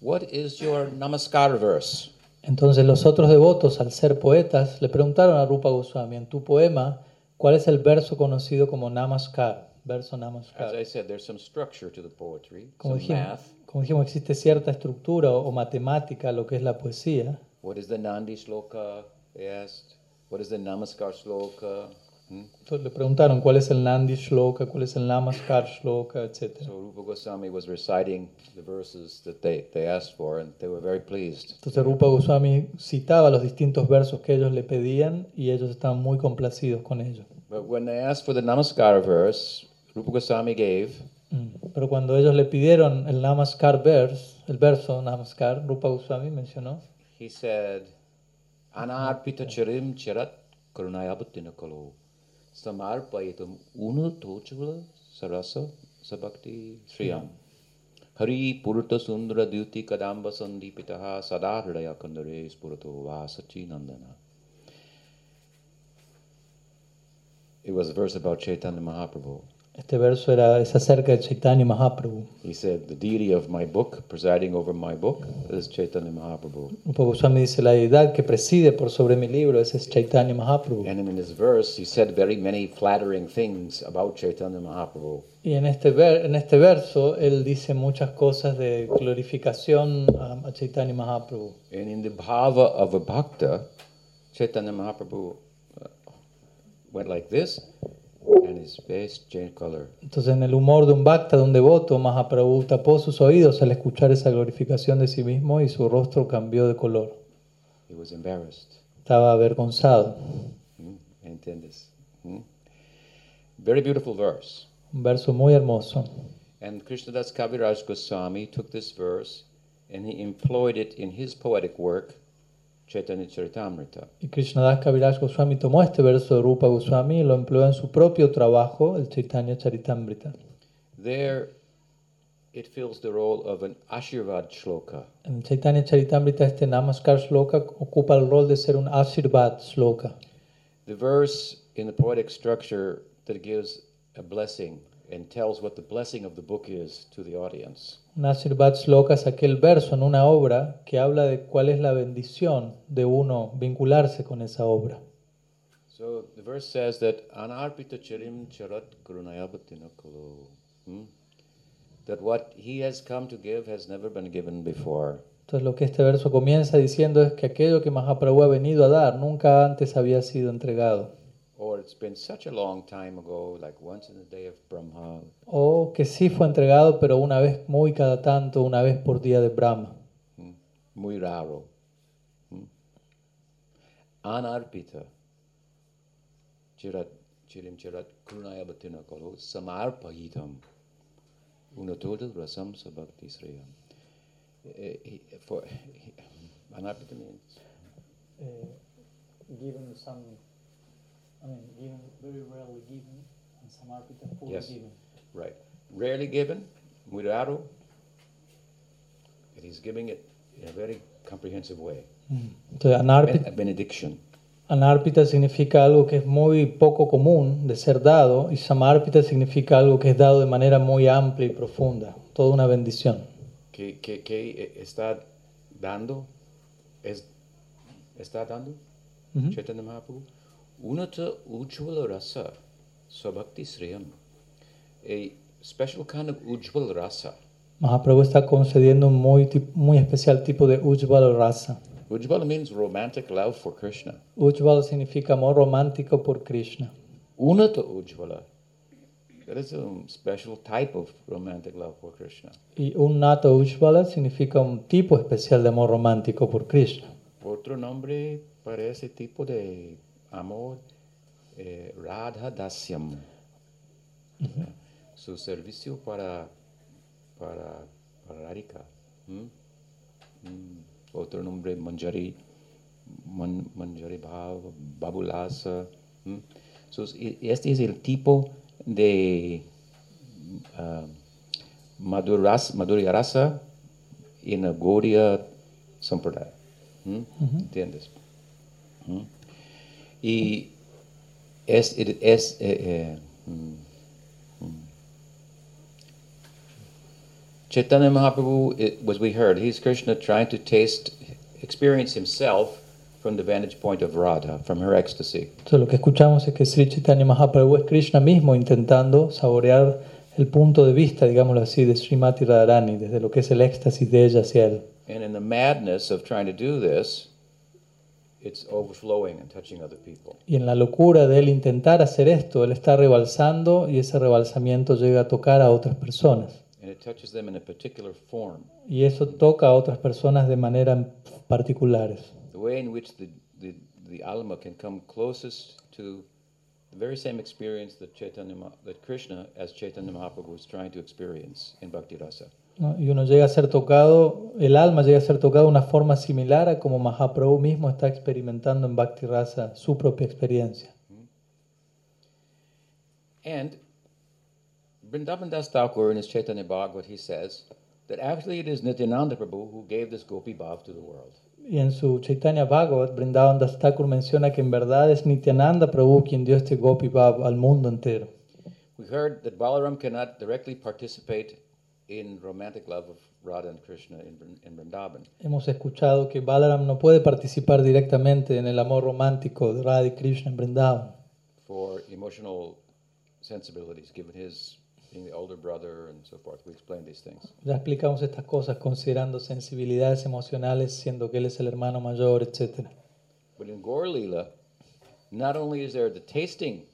what is your namaskar verse? Entonces los otros devotos, al ser poetas, le preguntaron a Rupa Goswami, en tu poema, ¿cuál es el verso conocido como Namaskar? Verso As Namaskar. I said, there's some structure to the poetry, Como some dijimos, math. Como dijimos, existe cierta estructura o, o matemática a lo que es la poesía. What is the Nandi shloka? They asked. What is the namaskar shloka? Hmm? Entonces le preguntaron cuál es el Nandi Shloka, cuál es el Namaskar Shloka, etc. So Rupa Goswami was reciting the verses that they, they asked for, and they were very pleased. Entonces Rupa Goswami citaba los distintos versos que ellos le pedían y ellos estaban muy complacidos con ello. But when they asked for the Namaskar verse, Rupa Goswami gave. Mm. Pero cuando ellos le pidieron el Namaskar verse, el verso Namaskar, Rupa Goswami mencionó, he said, Anarpita mm. charim charat karunayabutina kalo samarpayitum unu tochula sarasa sabakti sriyam. Mm. Hari purta sundara dyuti kadamba sandipitaha sadahridaya kandare spurato vasachi nandana. It was a verse about Chaitanya Mahaprabhu. Este verso era, es acerca de Chaitanya Mahaprabhu. He said, The deity of my book, presiding over my book, is Chaitanya Mahaprabhu. Goswami dice, la deidad que preside por sobre mi libro, ese es Chaitanya Mahaprabhu. And in his verse, he said very many flattering things about Chaitanya Mahaprabhu. Y en este, ver- en este verso él dice muchas cosas de glorificación a, a Chaitanya Mahaprabhu. And in the bhava of a bhakta, Chaitanya Mahaprabhu uh, went like this, and his face changed color. Entonces en el humor de un bhakta, de un devoto, Mahaprabhu tapó sus oídos al escuchar esa glorificación de sí mismo y su rostro cambió de color. He was embarrassed. Estaba avergonzado. Hmm? ¿Entiendes? Hmm? Very beautiful verse. Un verso muy hermoso. And Krishnadas Kaviraj Goswami took this verse and he employed it in his poetic work, Chaitanya Charitamrita. Y Krishnadas Kaviraj Goswami tomó este verso de Rupa Goswami y lo empleó en su propio trabajo, el Chaitanya Charitamrita. There, it fills the role of an Ashirvad shloka. En Chaitanya Charitamrita este Namaskar Shloka ocupa el rol de ser un Ashirvad Shloka. The verse in the poetic structure that gives a blessing and tells what the blessing of the book is to the audience. Un Ashirvad Shloka es aquel verso en una obra que habla de cuál es la bendición de uno vincularse con esa obra. So the verse says that anarpita charim charat karunayabatina kalo. Hmm? That what he has come to give has never been given before. Entonces lo que este verso comienza diciendo es que aquello que Mahaprabhu ha venido a dar nunca antes había sido entregado. Or it's been such a long time ago, like once in the day of Brahma. O que sí fue entregado, pero una vez muy cada tanto, una vez por día de Brahma. Hmm? Muy raro. Hmm? Anarpita chirat chirim chirat karunayabatina kalo samarpayitam unatotal rasam sabhakti sriyam. Eh, he- For he- anarpita means given some, I mean, given, very rarely given, and samarpita fully Yes. right, rarely given, muy raro, and he's giving it in a very comprehensive way. Entonces, Ben- Anarpita, a benediction. Anarpita significa algo que es muy poco común de ser dado y Samarpita significa algo que es dado de manera muy amplia y profunda, toda una bendición. ¿Qué, qué- qué, eh, está dando? Es, ¿Está dando? Ujú. Chaitanya Mahaprabhu. Unata Ujjvala Rasa Sabhakti Sriyam. A special kind of Ujjvala Rasa. Mahaprabhu está concediendo un muy, muy especial tipo de Ujjvala Rasa. Ujjvala means romantic love for Krishna. Ujjvala significa amor romántico por Krishna. Unata Ujjvala. That is a special type of romantic love for Krishna. Y un Nata Ujjvala significa un tipo especial de amor romántico por Krishna. Otro nombre para ese tipo de amor, eh, Radha Dasyam. Su servicio para, para, para Radhika. ¿Mm? Mm. Otro nombre, Manjari, Man- Manjari Bhav, Babulasa. ¿Mm? So, y- este es el tipo de ah, Maduras, Madhurya Rasa en el Gaudiya Sampradaya. ¿Mm? ¿Entiendes? ¿Mm? Y es, it- es eh, eh, mm, mm. Chaitanya Mahaprabhu, it, was we heard, he's Krishna trying to taste, experience himself from the vantage point of Radha, from her ecstasy. Entonces lo que escuchamos es que Sri Chaitanya Mahaprabhu es Krishna mismo intentando saborear el punto de vista, digámoslo así, de Srimati Radharani, desde lo que es el éxtasis de ella hacia él. And in the madness of trying to do this, it's overflowing and touching other people. Y en la locura de él intentar hacer esto, él está rebalsando y ese rebalsamiento llega a tocar a otras personas. And it touches them in a particular form. Y eso toca a otras personas de manera particulares. The way in which the, the, the alma can come closest to the very same experience that, Chaitanya, that Krishna, as Chaitanya Mahaprabhu, was trying to experience in Bhakti Rasa. ¿No? Y uno llega a ser tocado, el alma llega a ser tocado de una forma similar a como Mahaprabhu mismo está experimentando en Bhakti Rasa su propia experiencia. And Vrindavan Das Thakur in his Chaitanya Bhagavat, he says that actually it is Nityananda Prabhu who gave this Gopi Bhav to the world. Y en su Chaitanya Bhagavat, Brindavan Das Thakur menciona que en verdad es Nityananda Prabhu quien dio este Gopi Bhav al mundo entero. We heard that Balaram cannot directly participate in romantic love of Radha and Krishna in, in Vrindavan. Hemos escuchado que Balaram no puede participar directamente en el amor romántico de Radha y Krishna en Brindavan for emotional sensibilities, given his being the older brother and so forth. We explained these things. Ya explicamos estas cosas considerando sensibilidades emocionales, siendo que él es el hermano mayor, etc. But in Gaur Lila, not only is there the tasting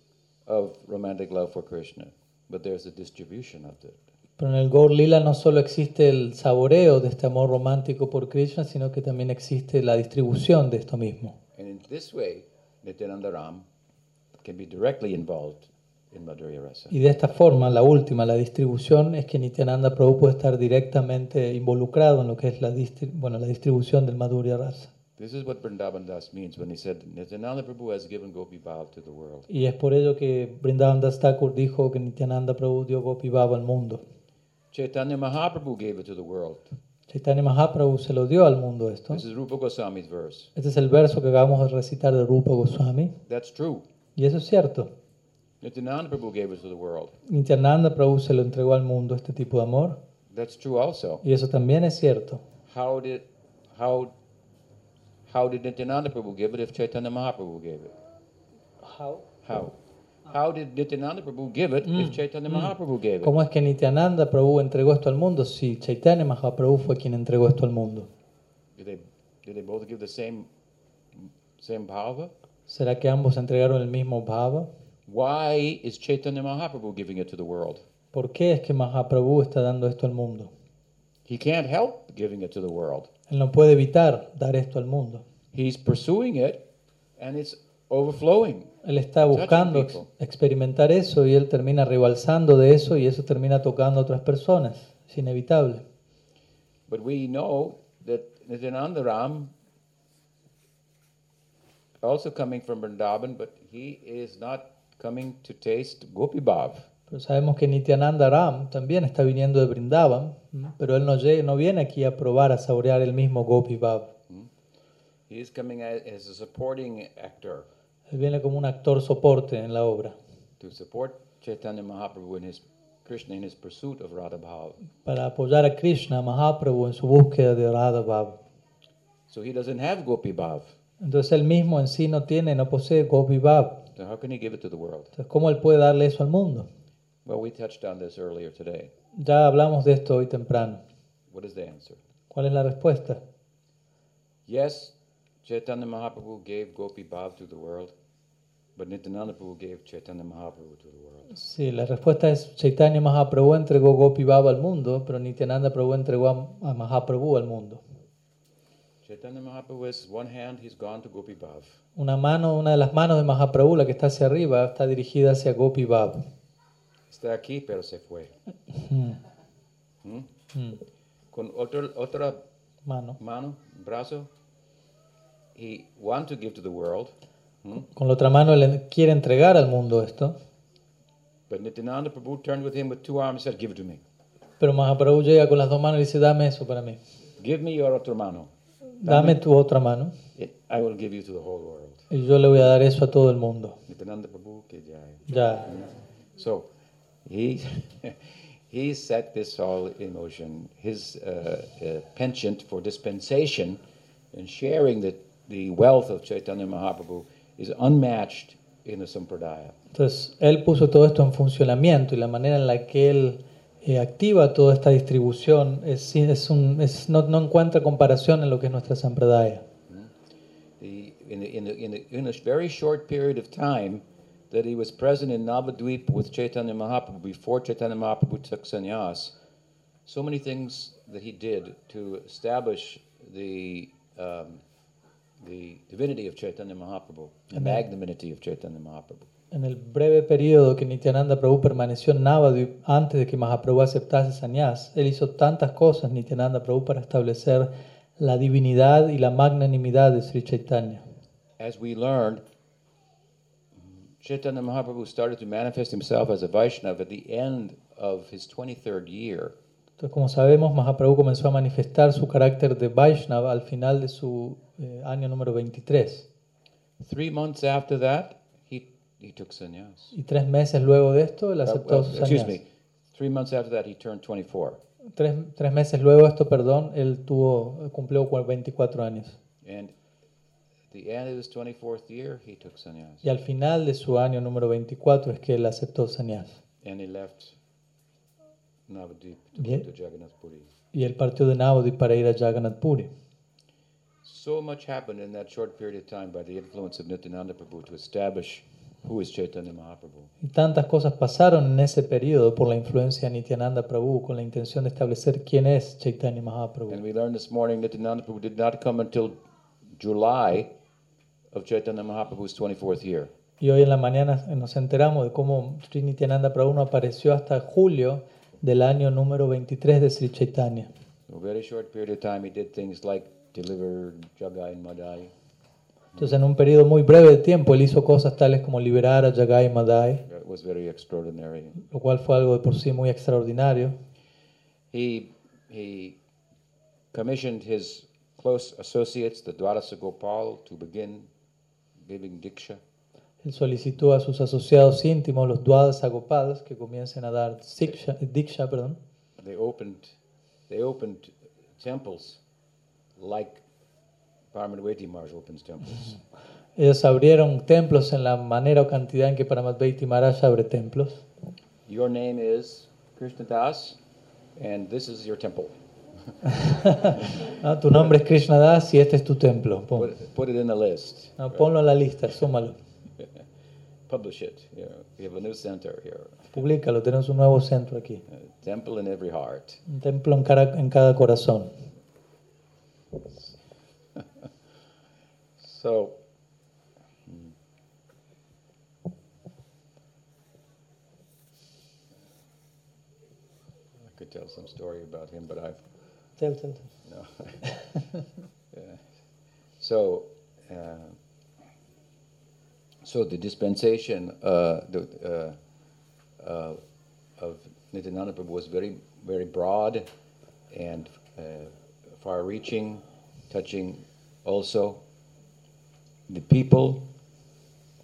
of romantic love for Krishna, but there's the distribution of it. Pero en el Gaur Lila no solo existe el saboreo de este amor romántico por Krishna, sino que también existe la distribución de esto mismo. And in this way, Nityananda Ram can be directly involved in Madhurya Rasa. Y de esta forma, la última, la distribución, es que Nityananda Prabhu puede estar directamente involucrado en lo que es la, bueno, la distribución del Madhurya Rasa. This is what Vrindavan Das means when he said, Nityananda Prabhu has given Gopi Bhav to the world. Y es por ello que Vrindavan Das Thakur dijo que Nityananda Prabhu dio Gopi Baba al mundo. Chaitanya Mahaprabhu gave it to the world. Chaitanya Mahaprabhu se lo dio al mundo esto. This is Rupa Goswami's verse. Este es el verso que acabamos de recitar de Rupa Goswami. That's true. Y eso es cierto. Nityananda Prabhu gave it to the world. Nityananda Prabhu se lo entregó al mundo este tipo de amor. That's true also. Y eso también es cierto. How did how how did Nityananda Prabhu give it if Chaitanya Mahaprabhu gave it? How? How did Nityananda Prabhu give it if Chaitanya Mahaprabhu gave it? ¿Cómo es que Nityananda Prabhu entregó esto al mundo si Chaitanya Mahaprabhu fue quien entregó esto al mundo? Did they did they both give the same same bhava? ¿Será que ambos entregaron el mismo bhava? Why is Chaitanya Mahaprabhu giving it to the world? ¿Por qué es que Mahaprabhu está dando esto al mundo? He can't help giving it to the world. Él no puede evitar dar esto al mundo. He's pursuing it and it's overflowing. Él está buscando ex- experimentar eso y él termina rebalsando de eso y eso termina tocando a otras personas. Es inevitable. But we know that Nityananda Ram, also coming from Vrindavan, but he is not coming to taste Gopi Bhav. Pero sabemos que Nityananda Ram también está viniendo de Brindavan, ¿m? pero él no, lle- no viene aquí a probar, a saborear el mismo Gopi Bhav. He is coming as a supporting actor viene como un actor soporte en la obra to support Chaitanya Mahaprabhu in his Krishna in his pursuit of Radha Bhav. para apoyar a Krishna Mahaprabhu en su búsqueda de Radha Bhav. So he doesn't have Gopi Bhav. Entonces él mismo en sí no tiene, no posee Gopi Bhav. So how can he give it to the world? Entonces, ¿cómo él puede darle eso al mundo? Well, we touched on this earlier today. Ya hablamos de esto hoy temprano. What is the answer? ¿Cuál es la respuesta? Yes, Chaitanya Mahaprabhu gave Gopi Bhav to the world, Sí, la respuesta es Chaitanya Mahaprabhu entregó Gopi Bhav al mundo, pero Nityananda Prabhu entregó a Mahaprabhu al mundo. Chaitanya Mahaprabhu is one hand, he's gone to Gopi Bhav. Una mano, una de las manos de Mahaprabhu, la que está hacia arriba, está dirigida hacia Gopi Bhav. Está aquí, pero se fue. Mm. Con otro, otra Mano. mano, brazo, he want to give to the world, Con la otra mano él quiere entregar al mundo esto, but Nityananda Prabhu turned with him with two arms and said, Give it to me. pero Mahaprabhu llega con las dos manos y dice, dame eso para mí. Give me your mano. Dame tu otra mano I will give you to the whole world. y yo le voy a dar eso a todo el mundo. Nityananda Prabhu ki jai. Ya. So he he set this all in motion. His uh, uh, penchant for dispensation and sharing the, the wealth of Chaitanya Mahaprabhu is unmatched in the Sampradaya. Entonces, él puso todo esto en funcionamiento y la manera en la que él eh, activa toda esta distribución es, es un, es- no, no encuentra comparación en lo que es nuestra Sampradaya. The, in, the, in, the, in, the, in a very short period of time that he was present in Navadvip with Chaitanya Mahaprabhu before Chaitanya Mahaprabhu took sannyas, so many things that he did to establish the, um, the divinity of Chaitanya Mahaprabhu, the magnanimity of Chaitanya Mahaprabhu. En el breve periodo que Nityananda Prabhu permaneció en Navadvip antes de que Mahaprabhu aceptase sannyas, él hizo tantas cosas, Nityananda Prabhu, para establecer la divinidad y la magnanimidad de Sri Chaitanya. As we learned, Chaitanya Mahaprabhu started to manifest himself as a Vaishnava at the end of his 23rd year. Entonces, como sabemos, Mahaprabhu comenzó a manifestar su carácter de Vaishnava al final de su eh, año número 23. Three months after that, he, he took sannyas. Y tres meses luego de esto, él aceptó uh, su excuse sannyas. me. Three months after that, he turned 24. Tres, tres meses luego de esto, perdón, él tuvo, cumplió cua- 24 años. And at the end of his 24th year, he took sannyas. Y al final de su año número 24 es que él aceptó sannyas. And he left Navadvip to Yeah. go to Jagannath Puri. Y él partió de Navadvip para ir a Jagannath Puri. So much happened in that short period of time by the influence of Nityananda Prabhu to establish who is Chaitanya Mahaprabhu. Y tantas cosas pasaron en ese periodo por la influencia de Nityananda Prabhu con la intención de establecer quién es Chaitanya Mahaprabhu. And we learned this morning that Nityananda Prabhu did not come until July of Chaitanya Mahaprabhu's 24th year. Y hoy en la mañana nos enteramos de cómo Sri Nityananda Prabhu no apareció hasta julio del año número 23 de Sri Chaitanya. In a very short period of time, he did things like deliver Jagai and Madai. Entonces, en un periodo muy breve de tiempo, él hizo cosas tales como liberar a Jagai y Madai, It was very extraordinary. lo cual fue algo de por sí muy extraordinario. He, he commissioned his close associates, the Dwadasa Gopal, to begin giving Diksha. Él solicitó a sus asociados íntimos, los Dwadas Agopals, que comiencen a dar Diksha, Diksha, perdón. They opened, they opened temples like Maharaj opens temples. Ellos abrieron templos en la manera o cantidad en que Maharaj abre templos. Your name is Krishna Das, and this is your temple. Ah, tu nombre es Krishna Das y este es tu templo. Put, put it in the list. Ponlo en la lista, súmalo. Publish it. You know, we have a new center here. Publícalo, tenemos un nuevo centro aquí. A temple in every heart. Un templo en cada, en cada corazón. So, hmm. I could tell some story about him, but I've Tel, tel, tel. no. Yeah. So, uh, so the dispensation uh, the, uh, uh, of Nityananda Prabhu was very, very broad and uh, far-reaching, touching also the people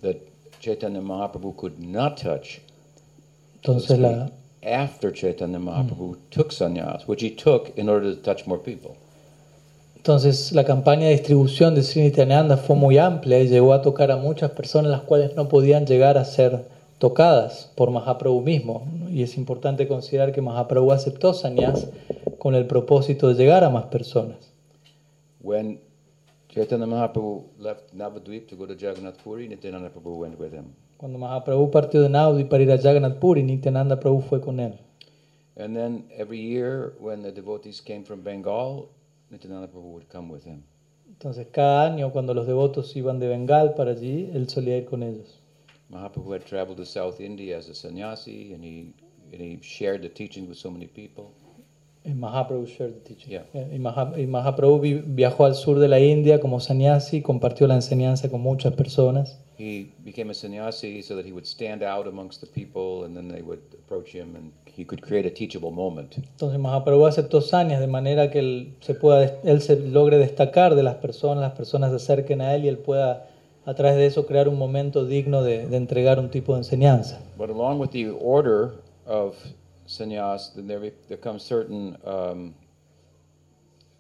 that Chaitanya Mahaprabhu could not touch. Entonces la, after Chaitanya Mahaprabhu took sannyas, which he took in order to touch more people. Entonces la campaña de distribución de Sri Nityananda fue muy amplia y llegó a tocar a muchas personas las cuales no podían llegar a ser tocadas por Mahaprabhu mismo. Y es importante considerar que Mahaprabhu aceptó sannyas con el propósito de llegar a más personas. When Chaitanya Mahaprabhu left Navadvip to go to Jagannath Puri, Nityananda Prabhu went with him. Cuando Mahaprabhu partió de Naudi para ir a Jagannath Puri, Nityananda Prabhu fue con él. And then every year, when the devotees came from Bengal, would come with him. Entonces cada año cuando los devotos iban de Bengal para allí, él solía ir con ellos. Mahaprabhu had traveled to South India as a sannyasi, and he and he shared the teaching with so many people. Mahaprabhu shared the teaching. Yeah. Y, Maha- y Mahaprabhu vi- viajó al sur de la India como sannyasi, compartió la enseñanza con muchas personas. He became a sannyasi so that he would stand out amongst the people, and then they would approach him, and he could create a teachable moment. Entonces Mahaprabhu aceptó sanyas de manera que él se, pueda, él se logre destacar de las personas, las personas se acerquen a él y él pueda a través de eso crear un momento digno de, de entregar un tipo de enseñanza. But along with the order of sannyas, then there, be- there come certain um,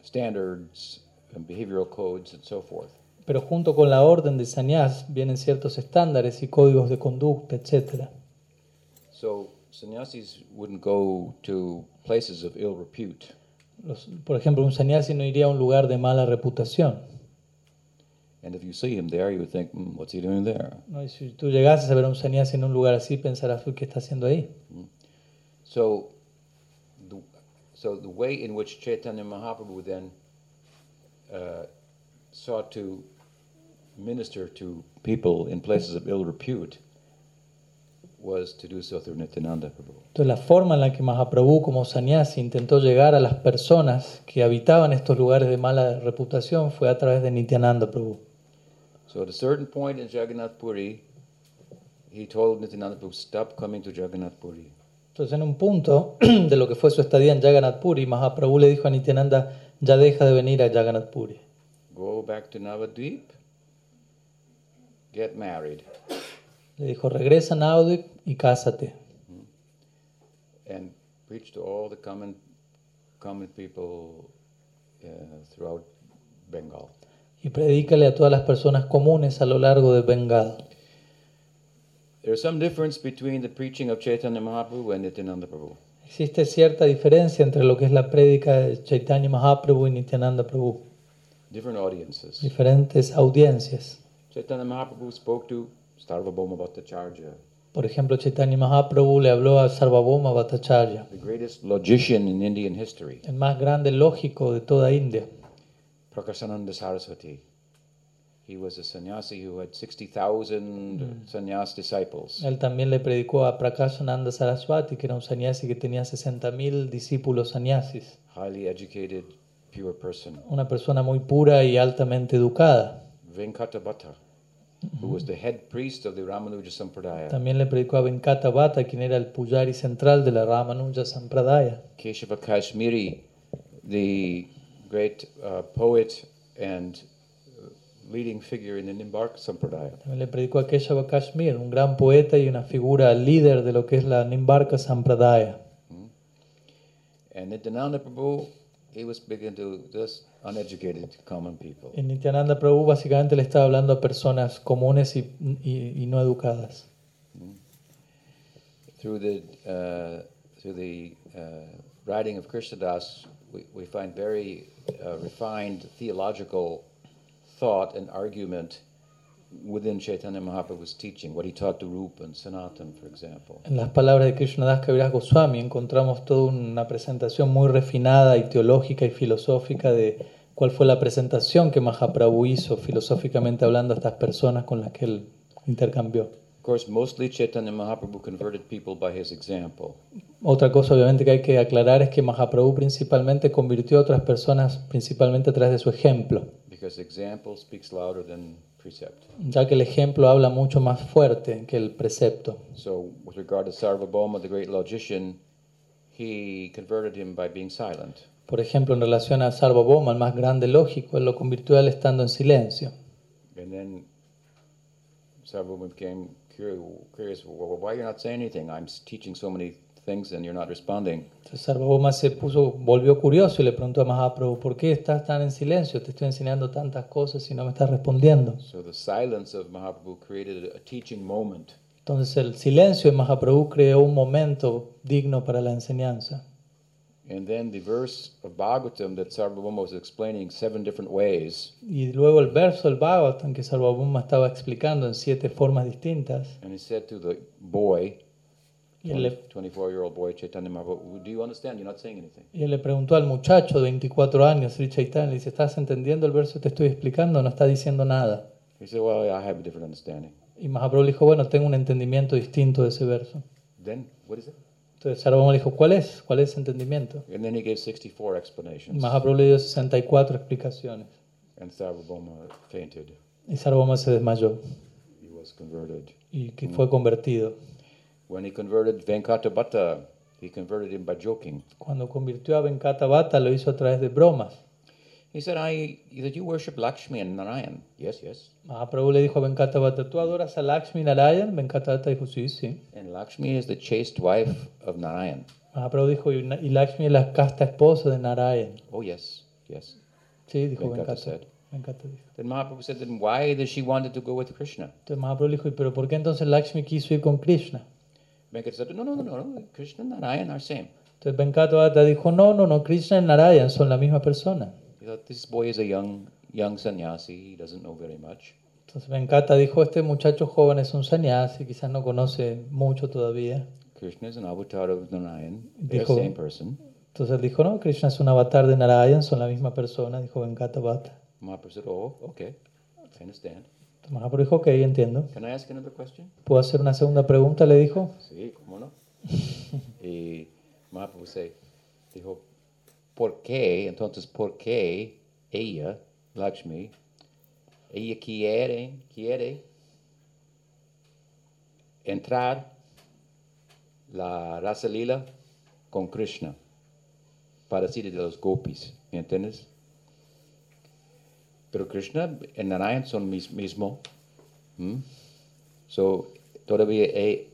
standards and behavioral codes and so forth. Pero junto con la orden de sannyas vienen ciertos estándares y códigos de conducta, etc. So sannyasis wouldn't go to places of ill repute. Los- por ejemplo, un sannyasi no iría a un lugar de mala reputación. And if you see him there, you would think, "Hmm, what's he doing there? ¿no? Y si tú llegases a ver a un sannyasi en un lugar así, pensarás, "Uy, ¿qué está haciendo ahí? So, the, so the way in which Chaitanya Mahaprabhu then uh, sought to minister to people in places of ill repute was to do so through Nityananda Prabhu. Entonces, la forma en la que Mahaprabhu, como sannyasi, intentó llegar a las personas que habitaban estos lugares de mala reputación fue a través de Nityananda Prabhu. So at a certain point in Jagannath Puri, he told Nityananda Prabhu, stop coming to Jagannath Puri. Entonces, en un punto de lo que fue su estadía en Jagannath Puri, Mahaprabhu le dijo a Nityananda, ya deja de venir a Jagannath Puri. Go back to Navadvip, get married, Le dijo, regresa a Navadvip y cásate. and preach to all the common, common people uh, throughout Bengal. Y predícale a todas las personas comunes a lo largo de Bengal. There's some difference between the preaching of Chaitanya Mahaprabhu and Nityananda Prabhu. Existe cierta diferencia entre lo que es la prédica de Chaitanya Mahaprabhu y Nityananda Prabhu. Different audiences. Diferentes audiencias. Chaitanya Mahaprabhu spoke to Sarvabhauma Bhattacharya, Por ejemplo, Chaitanya Mahaprabhu le habló a Sarvabhauma Bhattacharya, the greatest logician in Indian history, el más grande lógico de toda India. Prakasananda Saraswati. He was a sannyasi who had 60,000 sannyas disciples. Él también le predicó a Prakashananda Saraswati, que era un sannyasi que tenía 60.000 discípulos sannyasis, Highly educated, pure person. una persona muy pura y altamente educada. Venkata Bhatta, who was the head priest of the Ramanuja Sampradaya. También le predicó a Venkata Bhatta, quien era el pujari central de la Ramanuja Sampradaya. Keshava Kashmiri, the great uh, poet and leading figure in the Nimbark Sampradaya. Le predicó a Keshava Kashmir, un gran poeta y una figura líder de lo que es la Nimbarka Sampradaya. And Nityananda Prabhu, he was speaking to just uneducated common people. En Nityananda Prabhu básicamente le estaba hablando a personas comunes y, y- y no educadas. Through the, uh, through the uh, writing of Krishnadas, we, we find very uh, refined theological thought and argument within Chaitanya Mahaprabhu's teaching, what he taught to Rupa and Sanatan, for example. En las palabras de Krishnadas Kaviraj Goswami encontramos toda una presentación muy refinada y teológica y filosófica de cuál fue la presentación que Mahaprabhu hizo filosóficamente hablando a estas personas con las que él intercambió. Of course, mostly Chaitanya Mahaprabhu converted people by his example. Otra cosa obviamente que hay que aclarar es que Mahaprabhu principalmente convirtió a otras personas principalmente a través de su ejemplo, Because example speaks louder than precept. ya que el ejemplo habla mucho más fuerte que el precepto. So, with regard to Sarvabhauma, the great logician, he converted him by being silent. Por ejemplo, en relación a Sarvabhauma, el más grande lógico, él lo convirtió él estando en silencio. And then Sarvabhauma became curious, curious well, why you're not saying anything? I'm teaching so many things and you're not responding. Entonces Sarvabhauma se puso, volvió curioso y le preguntó a Mahaprabhu, ¿por qué estás tan en silencio? Te estoy enseñando tantas cosas y no me estás respondiendo. So the silence of Mahaprabhu created a teaching moment. Entonces el silencio de Mahaprabhu creó un momento digno para la enseñanza. And then the verse of Bhagavatam that Sarvabhauma was explaining seven different ways, Y luego el verso del Bhagavatam que Sarvabhauma estaba explicando en siete formas distintas. and he said to the boy, Y él, le, 24 year old boy, Chaitanya Mahaprabhu, do you understand? You're not saying anything. y él le preguntó al muchacho de 24 años, Sri Chaitanya, le dice, ¿estás entendiendo el verso que te estoy explicando? No está diciendo nada. He said, well, I have a different understanding. Y Mahaprabhu le dijo, bueno, tengo un entendimiento distinto de ese verso. Then, what is it? Entonces Sarvabhauma le dijo, ¿cuál es? ¿Cuál es ese entendimiento? And then he gave 64 Y explanations. Mahaprabhu le dio 64 explicaciones. And Sarvabhauma fainted. Y Sarvabhauma se desmayó He was converted. y que fue convertido. When he converted Venkatabhatta, he converted him by joking. Cuando convirtió a Venkata Bhatta lo hizo a través de bromas. He said, I, said, you worship Lakshmi and Narayan. Yes, yes. Mahaprabhu le dijo a Venkata Bhatta, ¿tú adoras a Lakshmi Narayan? Venkata Bhatta dijo, sí, sí. And Lakshmi is the chaste wife of Narayan. Mahaprabhu dijo, y y Lakshmi es la casta esposa de Narayan. Oh, yes, yes. Sí, dijo Venkata Venkata. dijo. Then Mahaprabhu said, then why does she wanted to go with Krishna? Entonces Mahaprabhu dijo, ¿y pero por qué entonces Lakshmi quiso ir con Krishna? Venkata said, no, no, no, no, no. Krishna and Narayan are same. Entonces Venkata Bhatta dijo, no, no, no, Krishna y Narayan son la misma persona. He thought, this boy is a young, young sannyasi. He doesn't know very much. Entonces Venkata dijo, este muchacho joven es un sannyasi, quizás no conoce mucho todavía. Krishna is an avatar of Narayan. They're Dijo- same person. Entonces él dijo, no, Krishna es un avatar de Narayan, son la misma persona, dijo Venkata Bhatta. Mahaprabhu said, oh, okay. I understand. Mahaprabhu dijo, ok, entiendo. Can I ask another question? ¿Puedo hacer una segunda pregunta? Le dijo. Sí, cómo no. y Mahaprabhu se dijo, ¿por qué? Entonces, ¿por qué ella, Lakshmi, ella quiere, quiere entrar la Rasa Lila con Krishna, parecido de los gopis, ¿me entiendes? Pero Krishna y Narayan son mis, mismo. ¿m? So, todavía e-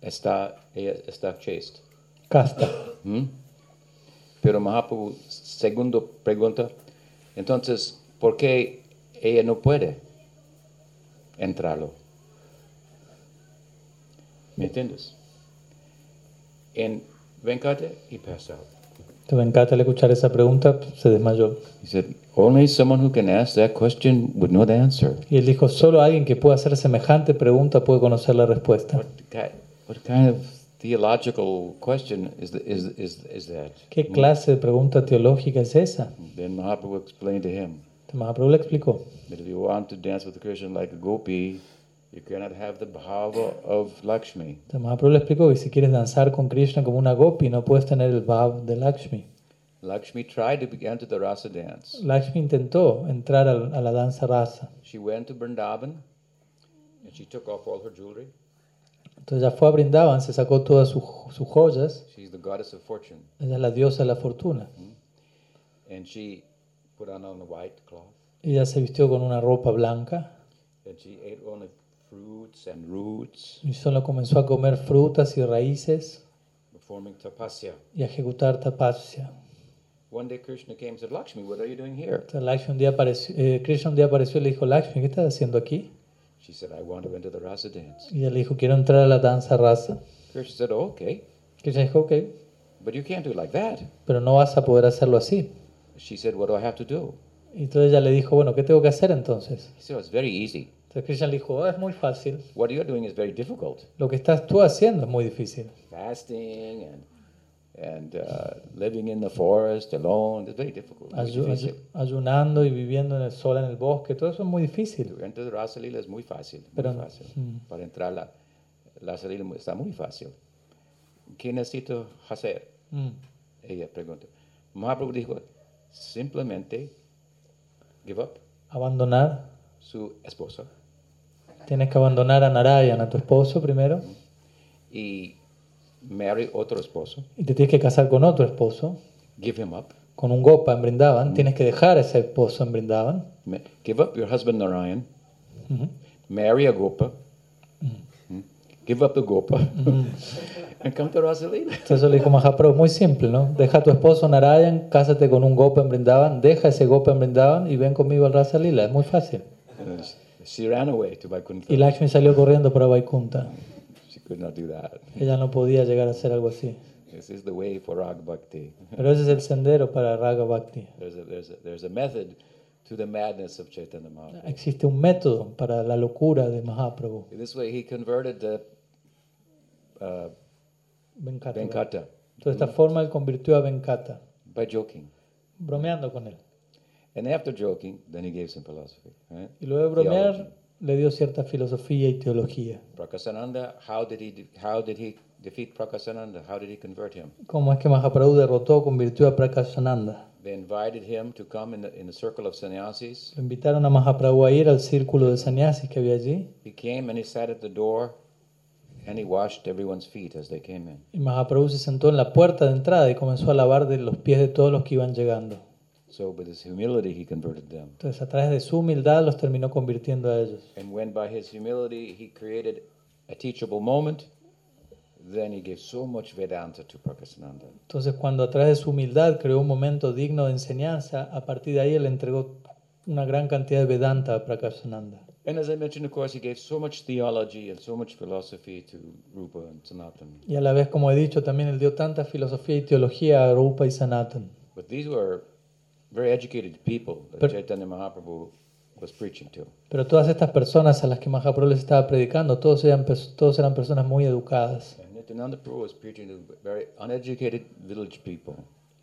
está, ella está chaste. Casta. ¿m? Pero Mahaprabhu, segundo pregunta, entonces, ¿por qué ella no puede entrarlo? ¿Me entiendes? En Venkata, out. Entonces Venkata al escuchar esa pregunta se desmayó. He said, only someone who can ask that question would know the answer. Y él dijo, solo alguien que pueda hacer semejante pregunta puede conocer la respuesta. What, what kind of theological question is, the, is, is, is that? ¿Qué clase de pregunta teológica es esa? Then Mahaprabhu explained to him Mahaprabhu le explicó. that if you want to dance with Krishna like a gopi, you cannot have the bhava of Lakshmi. Mahaprabhu le explicó que si quieres danzar con Krishna como una gopi, no puedes tener el bhav de Lakshmi. Lakshmi tried to begin to the rasa dance. Lakshmi intentó entrar al- a la danza rasa. She went to Vrindavan and she took off all her jewelry. Entonces ella fue a Brindavan, se sacó todas sus, sus joyas. She's the goddess of fortune. Ella es la diosa de la fortuna. And she put on on a white cloth. Ella se vistió con una ropa blanca And she ate only fruits and roots, y solo comenzó a comer frutas y raíces performing tapasya. y a ejecutar tapasya. One day Krishna came and said, Lakshmi, what are you doing here? Entonces Lakshmi un día apareció, eh, Krishna un día apareció y le dijo, Lakshmi, ¿qué estás haciendo aquí? She said, I want to enter the rasa dance. Y ella le dijo, quiero entrar a la danza rasa. Krishna said, oh, okay, Krishna dijo, ok, but you can't do it like that. pero no vas a poder hacerlo así. She said, what do I have to do? Y entonces ella le dijo, bueno, ¿qué tengo que hacer entonces? He said, it's very easy. Entonces Krishna le dijo, "Oh, es muy fácil. What you're doing is very difficult. Lo que estás tú haciendo es muy difícil. Fasting and and uh, living in the forest alone, it's very difficult. Ayu- ayu- ayunando y viviendo en el sol, en el bosque, todo eso es muy difícil. The Rasa Lila es muy fácil, muy Pero- fácil. mm. Para entrar la, Rasa Lila está muy fácil. ¿Qué necesito hacer? Mm. Ella pregunta. Mahaprabhu dijo, simplemente give up Abandonar. su esposa Tienes que abandonar a Narayan, a tu esposo primero, y marry otro esposo, y te tienes que casar con otro esposo, give him up, con un gopa en Brindavan. Tienes que dejar a ese esposo en Brindavan. Give up your husband Narayan, Ujú. marry a gopa, hmm, give up the gopa, and come to Rasa Leela. Entonces le dijo Mahaprabhu, muy simple, ¿no? Deja a tu esposo Narayan, cásate con un gopa en Brindavan, deja ese gopa en Brindavan y ven conmigo al Rasa Lila. Es muy fácil. She ran away to Vaikuntha. Y Lakshmi salió corriendo para Vaikunta. Could not do that. Ella no podía llegar a hacer algo así. This is the way for Rag Bhakti. Pero ese es el sendero para Raga Bhakti. There's a, there's a, there's a method to the madness of Chaitanya Mahaprabhu. Existe un método para la locura de Mahaprabhu. This way he converted the uh, Venkata. De esta forma él convirtió a Venkata, by joking. bromeando con él. And after joking, then he gave some philosophy. Right? Y luego de bromear, Theology. Le dio cierta filosofía y teología. Prakasananda, how did he how did he defeat Prakasananda? How did he convert him? ¿Cómo es que Mahaprabhu derrotó, convirtió a Prakashananda? They invited him to come in the, in the circle of sannyasis. Lo invitaron a Mahaprabhu a ir al círculo de sannyasis que había allí. He came and he sat at the door and he washed everyone's feet as they came in. Y Mahaprabhu se sentó en la puerta de entrada y comenzó a lavar de los pies de todos los que iban llegando. So with his humility he converted them. Entonces, a través de su humildad, los terminó convirtiendo a ellos. And when by his humility he created a teachable moment, then he gave so much Vedanta to Prakasananda. Entonces, cuando a través de su humildad creó un momento digno de enseñanza, a partir de ahí él entregó una gran cantidad de Vedanta a Prakashananda. And as I mentioned, of course, he gave so much theology and so much philosophy to Rupa and Sanatan. Y a la vez, como he dicho, también él dio tanta filosofía y teología a Rupa y Sanatan. But these were very educated people that Chaitanya Mahaprabhu was preaching to. Pero todas estas personas a las que Mahaprabhu les estaba predicando, todos eran, todos eran personas muy educadas. And Nityananda Prabhu was preaching to very uneducated village people.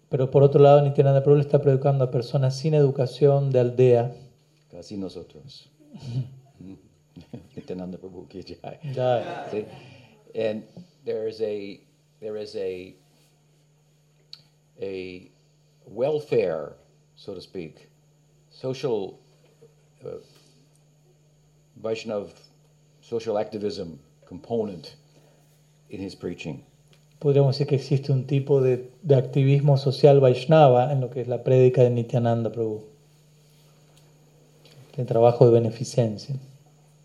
Pero por otro lado, Nityananda Prabhu le está predicando a personas sin educación de aldea. Casi nosotros. Nityananda Prabhu ki jai. See? And there is a there is a a welfare, so to speak, social uh, Vaishnav social activism component in his preaching. podríamos decir que existe un tipo de, de activismo social Vaishnava en lo que es la prédica de Nityananda Prabhu. De trabajo de beneficencia.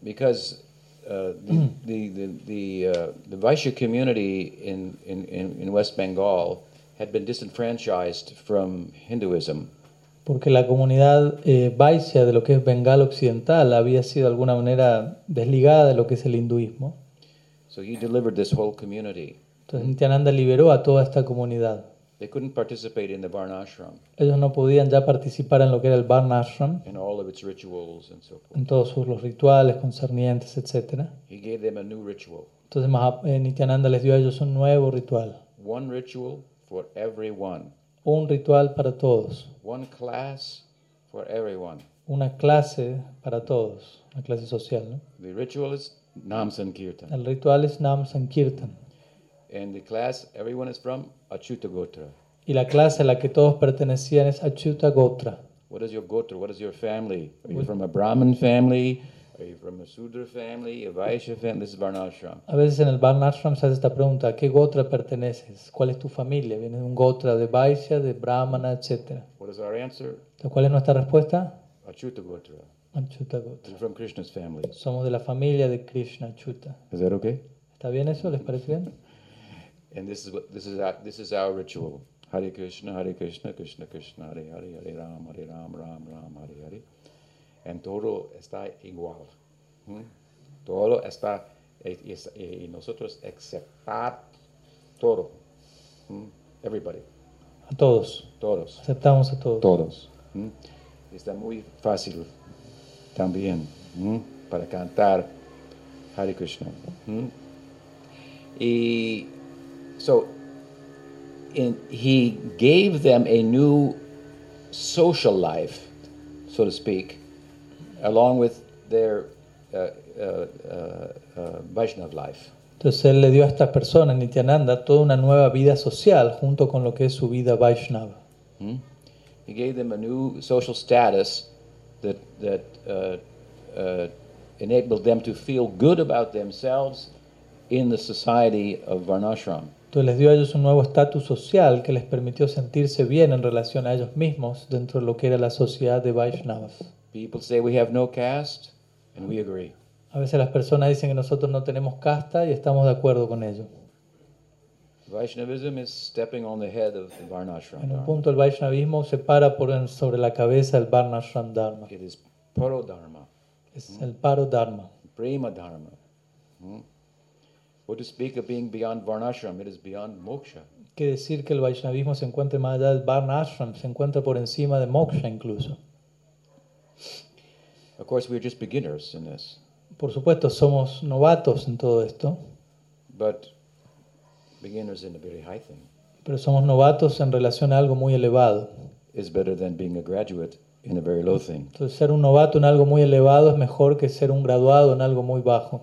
because uh, the, the, the, the, uh, the Vaishya community in, in, in, in West Bengal had been disenfranchised from Hinduism. Porque la comunidad eh, Vaishya de lo que es Bengal Occidental había sido de alguna manera desligada de lo que es el hinduismo. So he delivered this whole community. Entonces Nityananda liberó a toda esta comunidad. They couldn't participate in the Varnashram Ellos no podían ya participar en lo que era el Varnashram, and all of its rituals and so forth. en todos sus, los rituales concernientes, etc. He gave them a new ritual. Entonces eh, Nityananda les dio a ellos un nuevo ritual. One ritual for everyone. Un ritual para todos. One class for everyone. Una clase para todos. Una clase social, ¿no? The ritual is Nam Sankirtan. El ritual es Nam Sankirtan. And the class everyone is from Achyuta Gotra. Y la clase a la que todos pertenecían es Achyuta Gotra. What is your Gotra? What is your family? Are you from a Brahmin family? A Sudra family? A Vaishya family? This is Varnashram. A veces en el Varnashram se hace esta pregunta, ¿a qué Gotra perteneces? ¿Cuál es tu familia? ¿Vienes de un Gotra de Vaishya, de Brahmana, etcétera? What is our answer? Entonces, ¿Cuál es nuestra respuesta? Achyuta Gotra. Achyuta Gotra. From Krishna's family. Somos de la familia de Krishna Achyuta. Is that okay? ¿Está bien eso? ¿Les parece bien? And this is what this is our, this is our ritual. Hare Krishna, Hare Krishna, Krishna Krishna, Hare Hare, Hare Ram, Hare Ram, Ram Ram, Hare Hare. And todo está igual. ¿Mm? Todo está y, y- y nosotros aceptar todo. ¿Mm? Everybody, A todos. todos, Aceptamos a todos. todos. ¿Mm? Está muy fácil también para cantar Hare Krishna. Y so in, he gave them a new social life, so to speak, along with their uh, uh, uh, uh, Vaishnav life. Entonces él le dio a estas personas, Nityananda, toda una nueva vida social junto con lo que es su vida Vaishnava. Hmm? He gave them a new social status that, that uh, uh, enabled them to feel good about themselves in the society of Varnashram. Entonces les dio a ellos un nuevo estatus social que les permitió sentirse bien en relación a ellos mismos dentro de lo que era la sociedad de Vaishnavas. People say we have no caste, and we agree. A veces las personas dicen que nosotros no tenemos casta y estamos de acuerdo con ello. Vaishnavism is stepping on the head of the Varnashram. En un punto el Vaishnavismo se para por en- sobre la cabeza el Varnashram Dharma. It is Parodharma, Es el paro Dharma. Prema Dharma. Hmm? What to speak of being beyond Varnashram, it is beyond moksha. Quiere decir que el Vaishnavismo se encuentra más allá del Varnashram, se encuentra por encima de Moksha incluso. Of course, we're just beginners in this, Por supuesto, somos novatos en todo esto, but beginners in a very high thing pero somos novatos en relación a algo muy elevado. is better than being a graduate in a very low thing. Entonces, ser un novato en algo muy elevado es mejor que ser un graduado en algo muy bajo.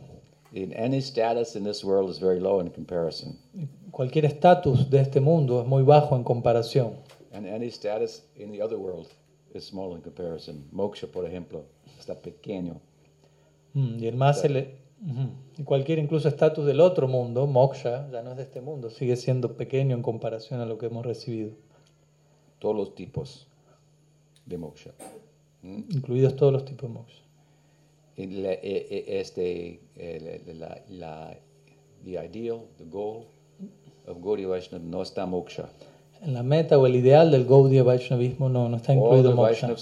In any status in this world is very low in comparison, Cualquier estatus de este mundo es muy bajo en comparación. and any status in the other world is small in comparison. Moksha, por ejemplo, está pequeño. Mm, Y el más ele- Ujú. y cualquier incluso estatus del otro mundo, moksha, ya no es de este mundo, sigue siendo pequeño en comparación a lo que hemos recibido, Todos los tipos de moksha. ¿Mm? incluidos todos los tipos de moksha. La- e- e- este, la, la, the ideal, the goal of Gaudiya Vaishnava no está moksha. En la meta o el ideal del Gaudiya Vaishnavismo no, no está incluido moksha.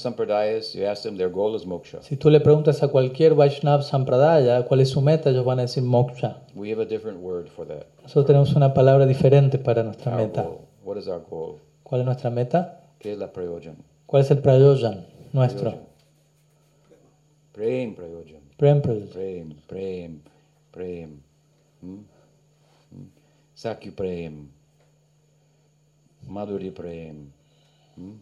Si tú le preguntas a cualquier Vaishnav Sampradaya cuál es su meta, ellos van a decir moksha. We have a different word for that. Nosotros tenemos una palabra diferente para nuestra Our meta. goal. What is our goal? ¿Cuál es nuestra meta? ¿Qué es la prayojan? ¿Cuál es el prayojan nuestro? Prem prayojan. Prem prayojan. Prem, prem, prem. Hmm? Hmm? Sakya prem. Madhuri prem. Hmm?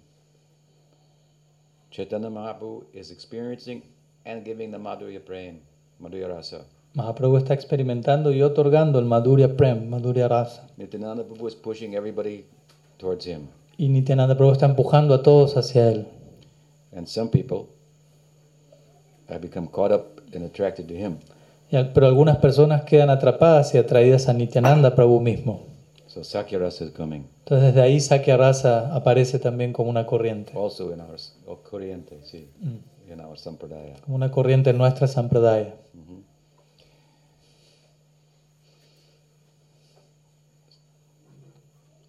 Chaitanya Mahaprabhu is experiencing and giving the Madhurya prem, Madhurya rasa. Mahaprabhu está experimentando y otorgando el Madhurya Prem, Madhurya Rasa. Nityananda Prabhu is pushing everybody towards him. Y Nityananda Prabhu está empujando a todos hacia él. And some people have become caught up and attracted to him. Pero algunas personas quedan atrapadas y atraídas a Nityananda Prabhu mismo. So Sakya rasa is coming Entonces desde ahí Sakya Rasa aparece también como una corriente, also in our oh, corriente, sí, in our sampradaya. como una corriente en nuestra Sampradaya.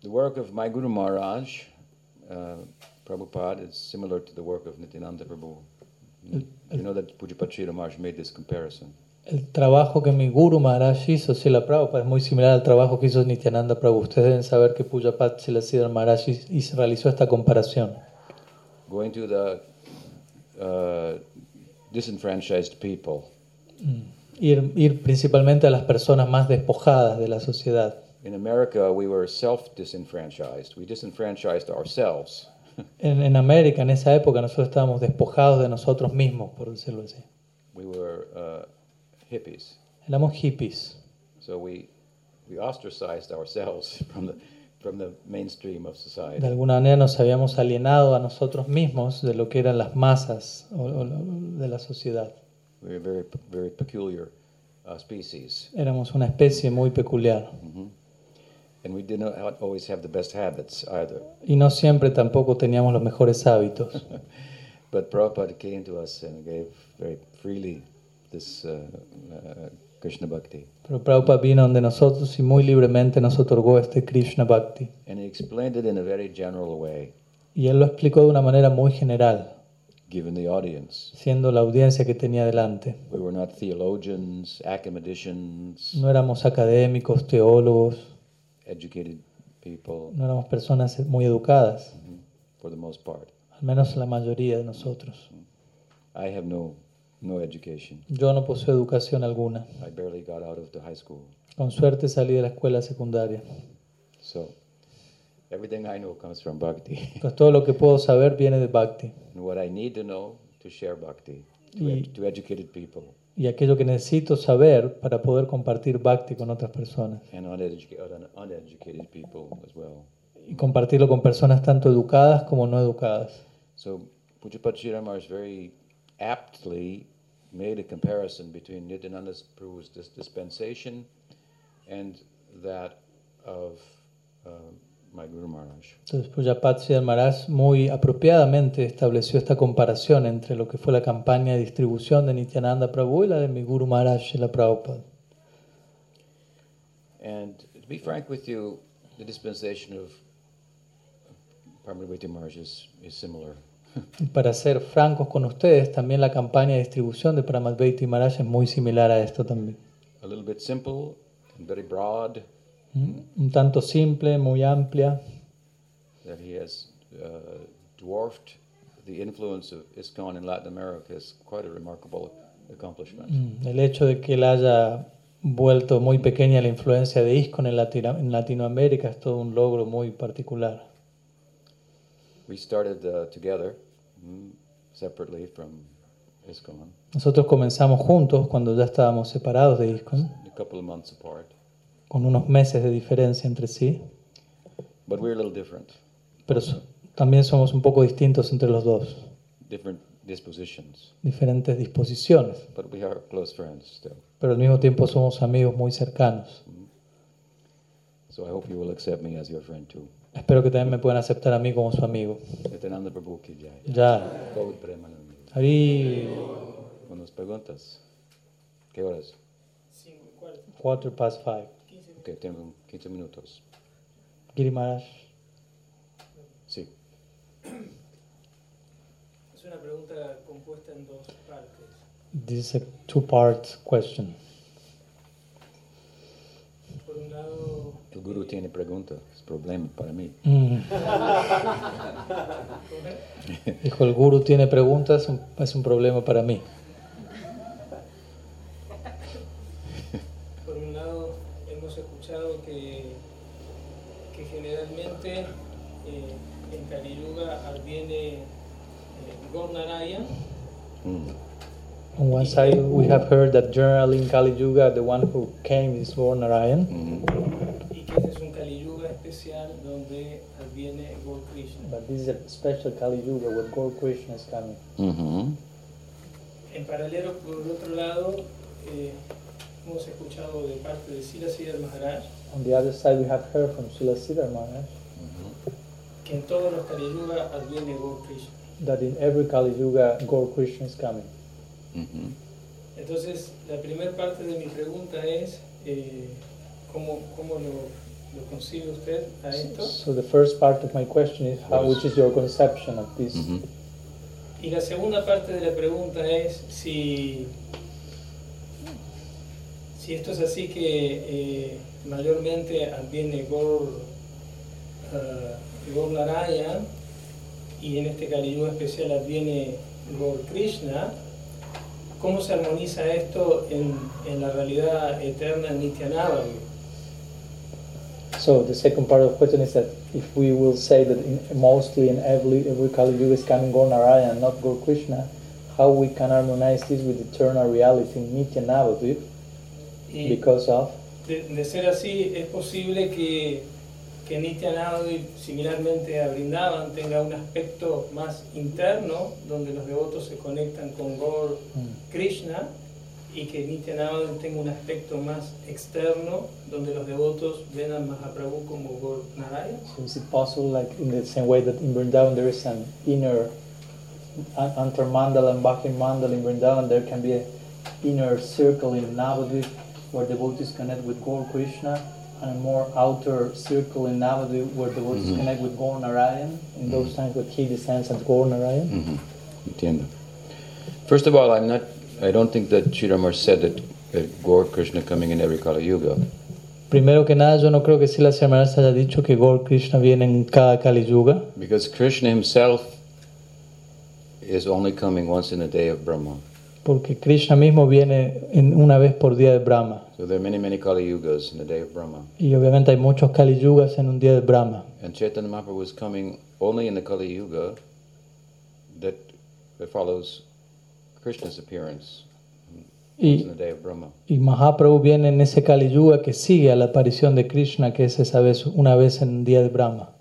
The work of my Guru Maharaj, uh, Prabhupada, is similar to the work of Nityananda Prabhu. You know that Pujapat Sri Maharaj made this comparison. El trabajo que mi Guru Maharaj hizo, Sila Prabhupada, es muy similar al trabajo que hizo Nityananda Prabhu. Ustedes deben saber que Pujapat Siddhar Maharaj realizó esta comparación. Going to the uh, disenfranchised people, Ir, ir principalmente a las personas más despojadas de la sociedad. In America, we were self disenfranchised. We disenfranchised ourselves. En, en América, en esa época, nosotros estábamos despojados de nosotros mismos, por decirlo así. We were uh, hippies. Éramos hippies. So we, we ostracized ourselves from the, from the mainstream of De society. alguna manera nos habíamos alienado a nosotros mismos de lo que eran las masas o- o- de la sociedad. We were very, very peculiar uh, species. Éramos una especie muy peculiar. And we did not always have the best habits either. Y no siempre tampoco teníamos los mejores hábitos. But Prabhupada came to us and gave very freely this uh, uh, Krishna Bhakti. Pero Prabhupada vino donde nosotros y muy libremente nos otorgó este Krishna Bhakti. And he explained it in a very general way, Y él lo explicó de una manera muy general, given the audience. siendo la audiencia que tenía delante. We were not theologians, academicians, No éramos académicos, teólogos, educated people, no éramos personas muy educadas, for the most part. al menos la mayoría de nosotros. I have no, no education. Yo no poseo educación alguna. I barely got out of the high school. Con suerte salí de la escuela secundaria. So everything I know comes from bhakti. Entonces todo lo que puedo saber viene de Bhakti. and what I need to know to share bhakti to, Y- ed- to educated people Y aquello que necesito saber para poder compartir Bhakti con otras personas. and uneduca- un- uneducated people as well. Y compartirlo con personas tanto educadas como no educadas. So Pujapat Sri Maharaj very aptly made a comparison between Nityananda Prabhu's dis- dispensation and that of uh, my Guru Maharaj. Entonces Pujapat Maharaj muy apropiadamente estableció esta comparación entre lo que fue la campaña de distribución de Nityananda Prabhu y la de mi Guru Maharaj y la Prabhupada. And to be frank with you, the dispensation of Paramahansa Maharaj is, is similar. Y para ser francos con ustedes, también la campaña de distribución de Pramadvaiti Maharaj es muy similar a esto también. A little bit simple and very broad, ¿Mm? Un tanto simple, muy amplia, that he has uh, dwarfed the influence of ISKCON in Latin America is quite a remarkable accomplishment. Mm, El hecho de que él haya vuelto muy pequeña la influencia de ISKCON en, Latino- en Latinoamérica es todo un logro muy particular. We started uh, together, separately from ISKCON, Nosotros comenzamos juntos cuando ya estábamos separados de ISKCON, a couple of months apart, con unos meses de diferencia entre sí, but we're a little different, pero so- también somos un poco distintos entre los dos, different dispositions, diferentes disposiciones, but we are close friends still. pero al mismo tiempo somos amigos muy cercanos. So I hope you will accept me as your friend too. Espero que también me puedan aceptar a mí como su amigo. Ya. Hari, Buenas preguntas. ¿Qué horas? quarter past five. Ok, tengo 15 minutos. Giri Maharaj. Sí. Es una pregunta compuesta en dos partes. This is a two-part question. Por un lado, El guru tiene preguntas. Es problema para mí. Mm. Dijo, el guru tiene preguntas, un- es un problema para mí. por un lado hemos escuchado que, que generalmente eh, en Kali Yuga adviene eh, Gornaraya Mm. On one side, we have heard that generally in Kali Yuga, the one who came is Lord Narayan, Mhm. Este es un Kali Yuga especial donde adviene Gaur Krishna. but this is a special Kali Yuga where Gaur Krishna is coming. En paralelo, por el otro lado, eh, hemos escuchado de parte de Sila Siddhar Maharaj On the other side, we have heard from Srila Siddhar Maharaj que en todos los Kali Yuga adviene Gaur Krishna. that in every Kali Yuga, Gaur Krishna is coming. Entonces, la primera parte de mi pregunta es, eh, ¿cómo, cómo lo, lo concibe usted a esto? So the first part of my question is, how, which is your conception of this? Mhm. Y la segunda parte de la pregunta es si, si esto es así que eh, mayormente adviene Gor, eh, Gor Narayan y en este Yuga especial adviene Gor Krishna, ¿cómo se armoniza esto en, en la realidad eterna Nityanavadi? So the second part of the question is that if we will say that in, mostly in every every Kali Yuga is coming Gaur Narayan, not Gaur Krishna, how we can harmonize this with eternal reality in Nitya Navadvip because of de, de ser así, es posible que, que Nityanavadi, similarmente a Brindavan, tenga un aspecto más interno, donde los devotos se conectan con Gaur Mm. Krishna, y que Nityanavadi tenga un aspecto más externo, donde los devotos ven a Mahaprabhu como Gaur Narayana. So is it possible, like in the same way that in Vrindavan there is an inner an- Antar Mandal and Bhakti Mandal in Vrindavan, there can be an inner circle in Navadvip where devotees connect with Gaur Krishna, and a more outer circle in Navadvip where devotees Mhm. connect with Gaur Narayan in those times when he descends as Gaur Narayan. Mhm. Entiendo. First of all, I'm not. I don't think that Sridhar said that, that Gaur Krishna coming in every Kali Yuga. Primero que nada, yo no creo que Sila Maharaj haya dicho que Gaur Krishna viene en cada Kali Yuga, Because Krishna himself is only coming once in a day of Brahma. porque Krishna mismo viene en una vez por día de Brahma. So there are many, many Kali Yugas in the day of Brahma. Y obviamente hay muchos Kali Yugas en un día de Brahma. And Chaitanya Mahaprabhu is coming only in the Kali Yuga that follows Krishna's appearance once in Y, the day of Brahma. y Mahaprabhu viene en ese Kali Yuga que sigue a la aparición de Krishna, que es esa vez, una vez en un día de Brahma.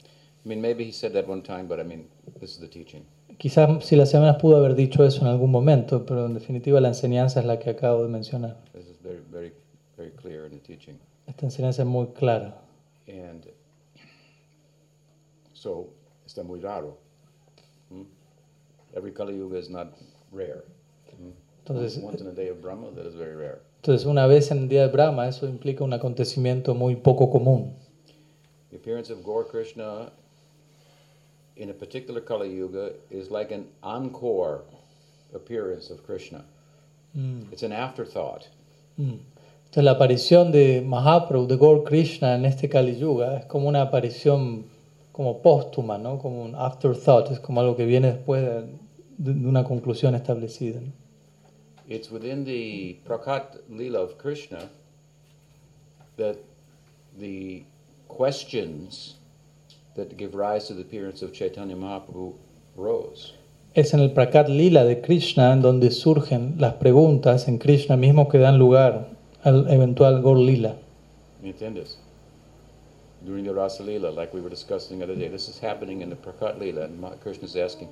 I mean, maybe he said that one time, but I mean, this is the teaching. Quizás si las semanas pudo haber dicho eso en algún momento, pero en definitiva la enseñanza es la que acabo de mencionar. This is very, very, very clear in the teaching. Esta enseñanza es muy clara. And So, está muy raro. Hmm? Every Kali Yuga is not rare. Entonces, Once in a day of Brahma, that is very rare. entonces, una vez en el día de Brahma, eso implica un acontecimiento muy poco común. The appearance of Gaur Krishna in a particular Kali Yuga is like an encore appearance of Krishna. It's an afterthought. Mm. Entonces, la aparición de Mahaprabhu, de Gaur Krishna en este Kali Yuga, es como una aparición como póstuma, ¿no? Como un afterthought, es como algo que viene después de, de- de una conclusión establecida. ¿no? It's within the Prakat Lila of Krishna that the questions that give rise to the appearance of Chaitanya Mahaprabhu rose. Es en el Prakat Lila de Krishna en donde surgen las preguntas en Krishna mismo que dan lugar al eventual Gaur Lila. ¿Me entiendes? During the Rasa Leela, like we were discussing the other day, this is happening in the Prakat Lila, and Krishna is asking,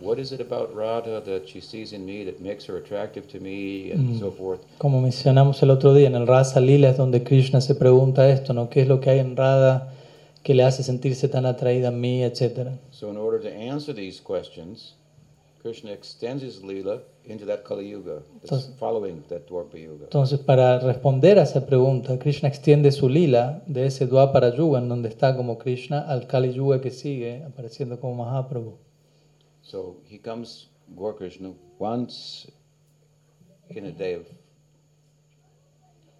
what is it about Radha that she sees in me that makes her attractive to me, and so forth. Como mencionamos el otro día, en el Rasa Lila es donde Krishna se pregunta esto, ¿no? ¿Qué es lo que hay en Radha que le hace sentirse tan atraída a mí, etcétera? So, in order to answer these questions, Krishna extends his Leela into that Kali Yuga, Entonces- following that Dwarpa Yuga. Entonces, para responder a esa pregunta, Krishna extiende su lila de ese Dwapara Yuga, en donde está como Krishna, al Kali Yuga que sigue, apareciendo como Mahaprabhu. So he comes, Gaur Krishna, once in a day of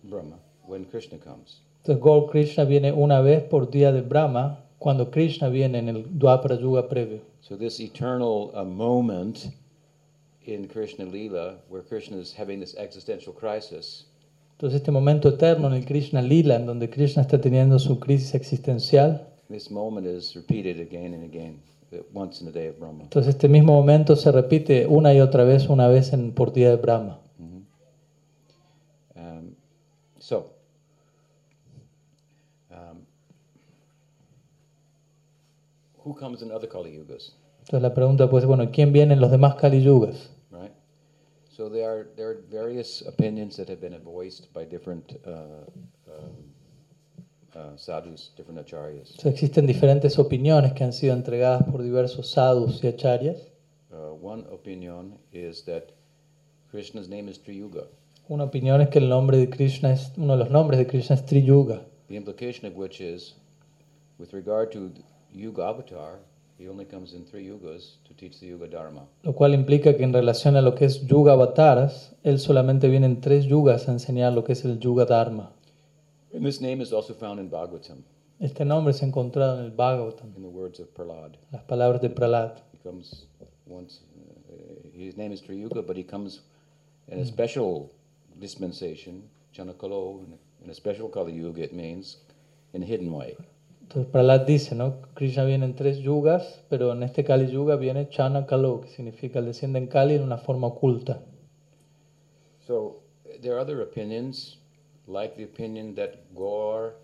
Brahma, when Krishna comes. Entonces, Gaur Krishna viene una vez por día de Brahma, cuando Krishna viene en el Dwapara Yuga previo. So this eternal uh, moment in Krishna Lila, where Krishna is having this existential crisis, Entonces, este momento eterno en el Krishna Lila, en donde Krishna está teniendo su crisis existencial, this moment is repeated again and again, once in a day of Brahma. entonces este mismo momento se repite una y otra vez, una vez en, por día de Brahma. Um, so, um, who comes in other Kali Yugas? Entonces la pregunta pues, bueno, ¿quién viene en los demás Kali Yugas? right? So there are there are various opinions that have been voiced by different uh, um, uh, sadhus, different acharyas. Entonces, existen diferentes opiniones que han sido entregadas por diversos sadhus y acharyas. Uh, one opinion is that Krishna's name is Triyuga. Una opinión es que el nombre de Krishna es, uno de los nombres de Krishna es Triyuga, The implication of which is, with regard to Yuga Avatar, he only comes in three yugas to teach the Yuga Dharma. lo cual implica que en relación a lo que es Yuga Avataras, él solamente viene en tres yugas a enseñar lo que es el Yuga Dharma. And this name is also found in Bhagavatam, Este nombre ha encontrado en el Bhagavatam, in the words of Prahlad. las palabras de Prahlad. He comes once. Uh, his name is Triyuga, but he comes in a special dispensation, Chanakalo, in a, in a special Kali Yuga. It means in a hidden way. Entonces Prahlad dice, ¿no? Krishna viene en tres yugas, pero en este Kali Yuga viene Chana Kalo, que significa el desciende en Kali en una forma oculta. So there are other opinions, like the opinion that Gaur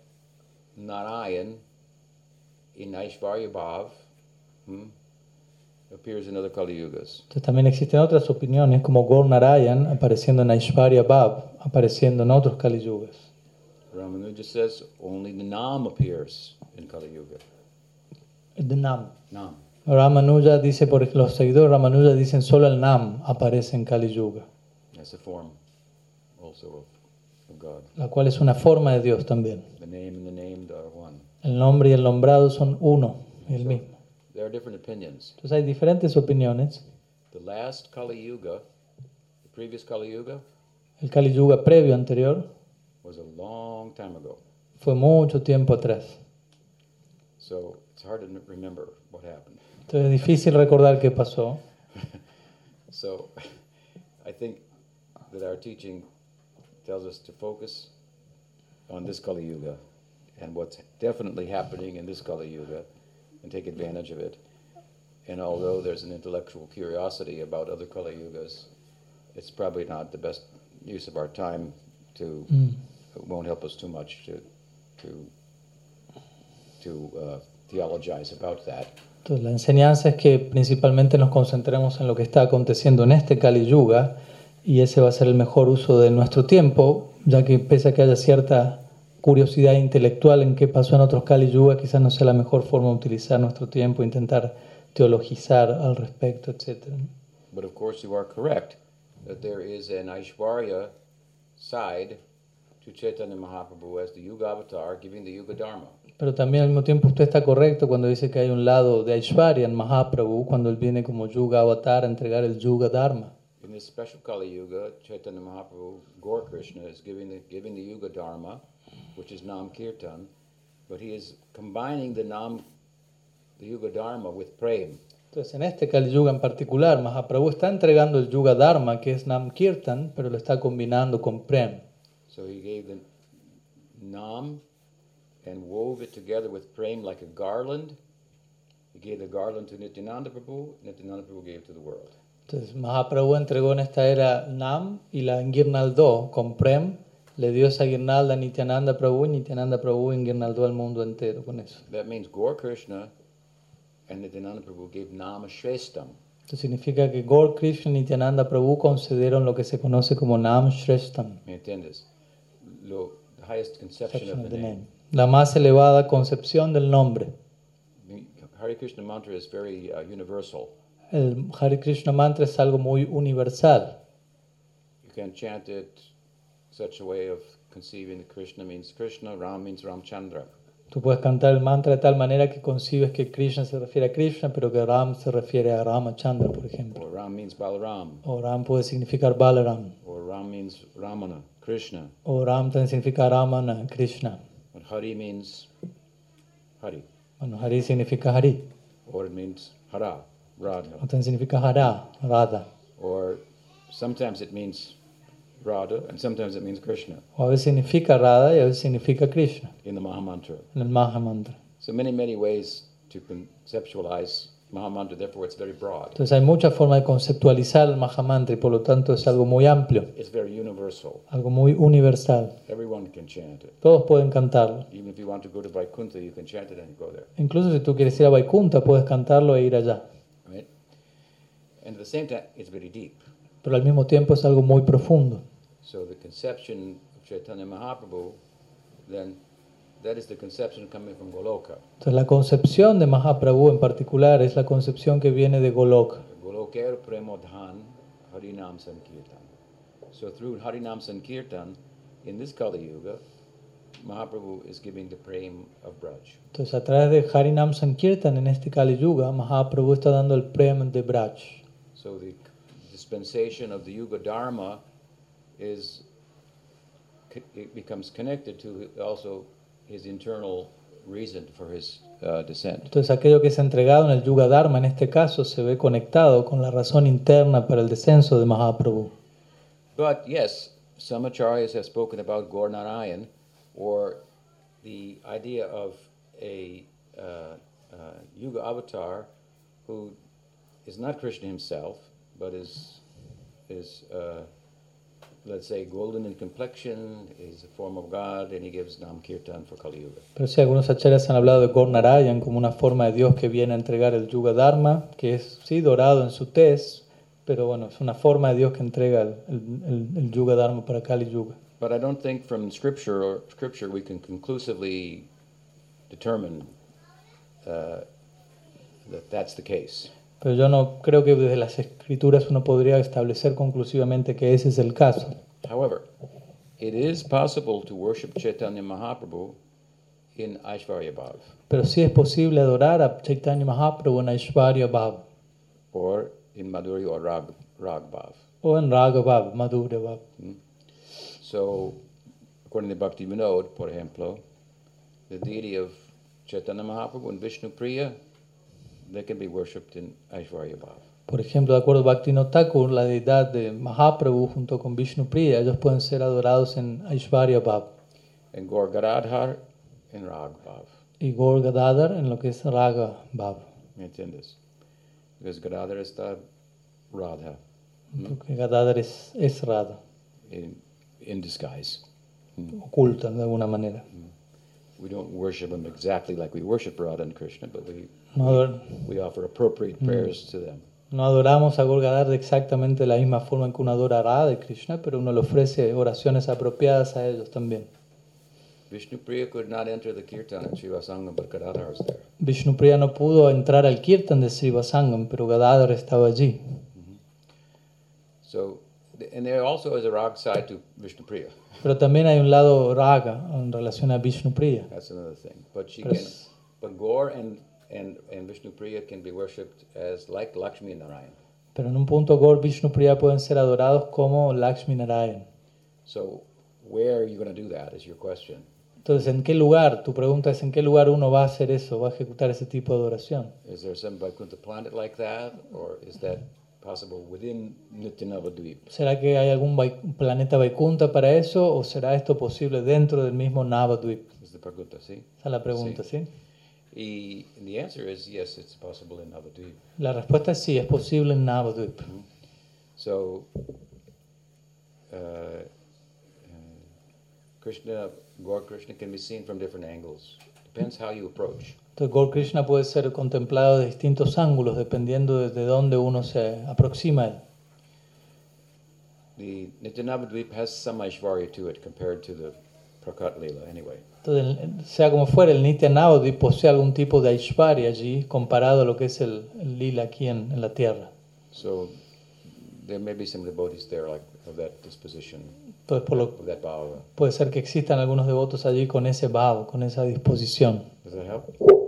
Narayan in Aishvarya Bhav hmm, appears in other Kali Yugas. Entonces también existen otras opiniones, como Gaur Narayan apareciendo en apareciendo en otros Kali Yugas. Ramanuja says only the Nam appears in Kali Yuga. De Nam. Nam. Ramanuja dice, por los seguidores Ramanuja dicen solo el Nam aparece en Kali Yuga, That's a form also of. La cual es una forma de Dios también. The name and the named are one. El nombre y el nombrado son uno, el mismo. Entonces hay diferentes opiniones. El Kali Yuga previo anterior was a long time ago. fue mucho tiempo atrás. So it's hard to n- remember what happened. Entonces es difícil recordar qué pasó. So I think that our teaching tells us to focus on this Kali Yuga and what's definitely happening in this Kali Yuga and take advantage of it. And although there's an intellectual curiosity about other Kali Yugas, it's probably not the best use of our time to, it won't help us too much to, to, to uh, theologize about that. Entonces la enseñanza es que principalmente nos concentremos en lo que está aconteciendo en este Kali Yuga y ese va a ser el mejor uso de nuestro tiempo, ya que pese a que haya cierta curiosidad intelectual en qué pasó en otros Kali Yuga, quizás no sea la mejor forma de utilizar nuestro tiempo, intentar teologizar al respecto, etc. But of course, you are correct that there is an Aishwarya side to Chaitanya Mahaprabhu as the Yuga Avatar giving the Yuga Dharma. Pero también al mismo tiempo usted está correcto cuando dice que hay un lado de Aishwarya en Mahaprabhu, cuando él viene como Yuga Avatar a entregar el Yuga Dharma. In this special Kali Yuga, Chaitanya Mahaprabhu, Gaur Krishna, is giving the, giving the Yuga Dharma, which is Nam Kirtan, but he is combining the Nam, the Yuga Dharma with Prem. Entonces, en este Kali Yuga en particular, Mahaprabhu está entregando el Yuga Dharma, que es Nam Kirtan, pero lo está combinando con Prem. So he gave the Nam and wove it together with Prem like a garland. He gave the garland to Nityananda Prabhu, Nityananda Prabhu gave it to the world. Entonces, Mahaprabhu entregó en esta era Nam y la enguirnaldó con Prem, le dio esa guirnalda a Nityananda Prabhu y Nityananda Prabhu enguirnaldó al mundo entero con eso. That means Gaur Krishna and Nityananda Prabhu gave Nama Shreshtam. Esto significa que Gaur Krishna y Nityananda Prabhu concedieron lo que se conoce como Nam Shreshtam, ¿Me entiendes? Lo, the highest conception of the the name. name, la más elevada concepción del nombre. The Hare Krishna mantra is very uh, universal. El Hare Krishna mantra es algo muy universal. You can chant it such a way of conceiving that Krishna means Krishna, Ram means Ramchandra. Tú puedes cantar el mantra de tal manera que concibes que Krishna se refiere a Krishna, pero que Ram se refiere a Ramachandra, por ejemplo. Or Ram means Balaram. O Ram puede significar Balaram. Or Ram means Ramana, Krishna. O Ram también significa Ramana, Krishna. And Hari means Hari. Bueno, Hari significa Hari. Or it means Hara, Radha. También significa Hara, Radha. Or sometimes it means Radha and sometimes it means Krishna O a veces significa Radha y a veces significa Krishna in the Mahamantra. en el Maha Mantra. So many, many ways to conceptualize Mahamantra, therefore it's very broad. Entonces hay muchas formas de conceptualizar el Maha Mantra y por lo tanto es algo muy amplio, It's very universal. algo muy universal. Everyone can chant it. Todos pueden cantarlo. Even if you want to go to Vaikuntha, you can chant it and go there, Incluso si tú quieres ir a Vaikunta, puedes cantarlo e ir allá. And at the same time, it's very deep. Pero al mismo tiempo es algo muy profundo. So the conception of Chaitanya Mahaprabhu, then that is the conception coming from Goloka. Entonces la concepción de Mahaprabhu en particular es la concepción que viene de Goloka. Goloker Premodhan Harinam Sankirtan. So through Harinam Sankirtan, in this Kali Yuga, Mahaprabhu is giving the prem of Braj. Entonces a través de Harinam Sankirtan en este Kali Yuga, Mahaprabhu está dando el prem de Braj. So the dispensation of the Yuga Dharma is it becomes connected to also his internal reason for his uh, descent. Entonces aquello que es entregado en el Yuga Dharma en este caso se ve conectado con la razón interna para el descenso de Mahaprabhu. But yes, some acharyas have spoken about Gornarayan or the idea of a uh, uh, Yuga avatar who is not Krishna himself, but is, is uh, let's say, golden in complexion, is a form of God, and he gives Nam Kirtan for Kali Yuga. Pero sí, algunos acharyas han hablado de Gaur Narayan como una forma de Dios que viene a entregar el Yuga Dharma, que es, sí, dorado en su tez, pero bueno, es una forma de Dios que entrega el, el- el Yuga Dharma para Kali Yuga. But I don't think from scripture or scripture we can conclusively determine uh, that that's the case. Pero yo no creo que desde las escrituras uno podría establecer conclusivamente que ese es el caso. However, it is possible to worship Chaitanya Mahaprabhu in Aishvarya Bhav Pero sí es posible adorar a Chaitanya Mahaprabhu en Aishwarya Bhav or in Madhurya or Rag, Rag Bhav. o en Raga Bhav, Madhurya Bhav. So, according to Bhakti Vinod, por ejemplo, the deity of Chaitanya Mahaprabhu and Vishnu Priya, they can be worshipped in Aishvarya Bhav. Por ejemplo, de acuerdo a Bhaktivinoda Thakur, la deidad de Mahaprabhu junto con Vishnu Priya, ellos pueden ser adorados en Aishwarya Bhav And Gaur Gadadhar in Rag Bhav. y Gaur Gadadhar en lo que es Raga Bhav. ¿Me entiendes? Because Gadadhar está Radha Porque Gadadhar es, es Radha, in, in disguise. oculta de alguna manera. We don't worship them exactly like we worship Radha and Krishna, but we, No, we offer appropriate prayers to them. no adoramos a Gaur Gadadhar de exactamente la misma forma en que uno adora a Radha Krishna, pero uno le ofrece oraciones apropiadas a ellos también. Vishnupriya could not enter the kirtan at but Gadadhar was there. Vishnupriya no pudo entrar al kirtan de Srivasangam, pero Gadadhar estaba allí. So, and there also is a rag side to Vishnupriya. Pero también hay un lado raga en relación a Vishnupriya. That's another thing. But she Pero can, es- but Gaur and and and Vishnupriya can be worshipped as like Lakshmi Narayan. Pero en un punto Gaur Vishnupriya pueden ser adorados como Lakshmi Narayan. So, where are you going to do that? Is your question. Entonces, ¿en qué lugar? Tu pregunta es, ¿en qué lugar uno va a hacer eso? ¿Va a ejecutar ese tipo de adoración? Is there some Vaikuntha planet like that, or is that possible within Nityanavadvip? ¿Será que hay algún planeta Vaikunta para eso o será esto posible dentro del mismo Navadvip? The Praguta, see? Esa es la pregunta, ¿sí? E, and the answer is yes, it's possible in Navadvip. La respuesta es sí, es posible en Navadvip. So, uh, uh, Krishna, Gaur Krishna can be seen from different angles. Depends how you approach. Entonces, Gaur Krishna puede ser contemplado de distintos ángulos dependiendo de, de dónde uno se aproxima a él. The Nityanavadvip has some Aishwarya to it compared to the Prakat anyway. Entonces, sea como fuera, el Nitya Navadvip posee algún tipo de Aishwarya allí comparado a lo que es el, el lila aquí en, en la tierra. So there may be some devotees there like of that disposition, Entonces, por lo, that puede ser que existan algunos devotos allí con ese bhava, con esa disposición. Does that help?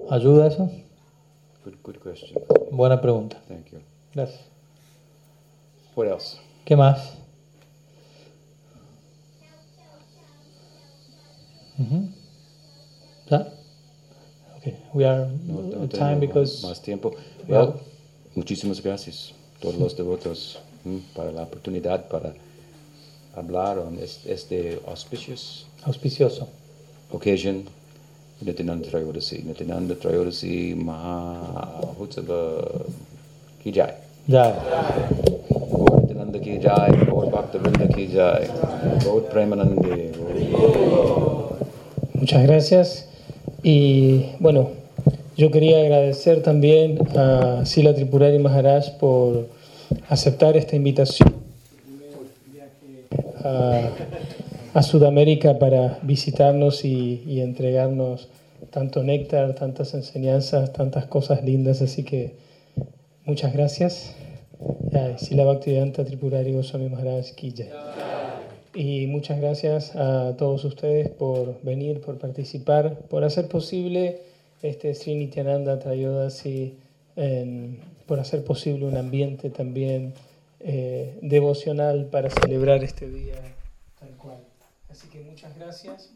¿Ayuda eso? Good, good question. Buena pregunta. Thank you. Gracias. What else? ¿Qué más? Ujú. ¿Ya? Okay, we are No, no time because más tiempo. Well- Well, muchísimas gracias todos los devotos mm, para la oportunidad para hablar en este, auspicious auspicioso. occasion. Nityananda Trayodasi. Nityananda Trayodasi Maha Hutsava Ki Jai. Gaur Nityananda Ki Jai. Gaur Bhakta Vrinda Ki Jai. Gaur Premanande. Muchas gracias. Y bueno, yo quería agradecer también a Sila Tripurari Maharaj por aceptar esta invitación a, Sudamérica para visitarnos y, entregarnos tanto néctar, tantas enseñanzas, tantas cosas lindas. Así que muchas gracias. Jai, Sila Bhaktivedanta Tripurari Goswami Maharaj Ki. Y muchas gracias a todos ustedes por venir, por participar, por hacer posible este Sri Nityananda Trayodasi, por hacer posible un ambiente también eh, devocional para celebrar este día tal cual. Así que muchas gracias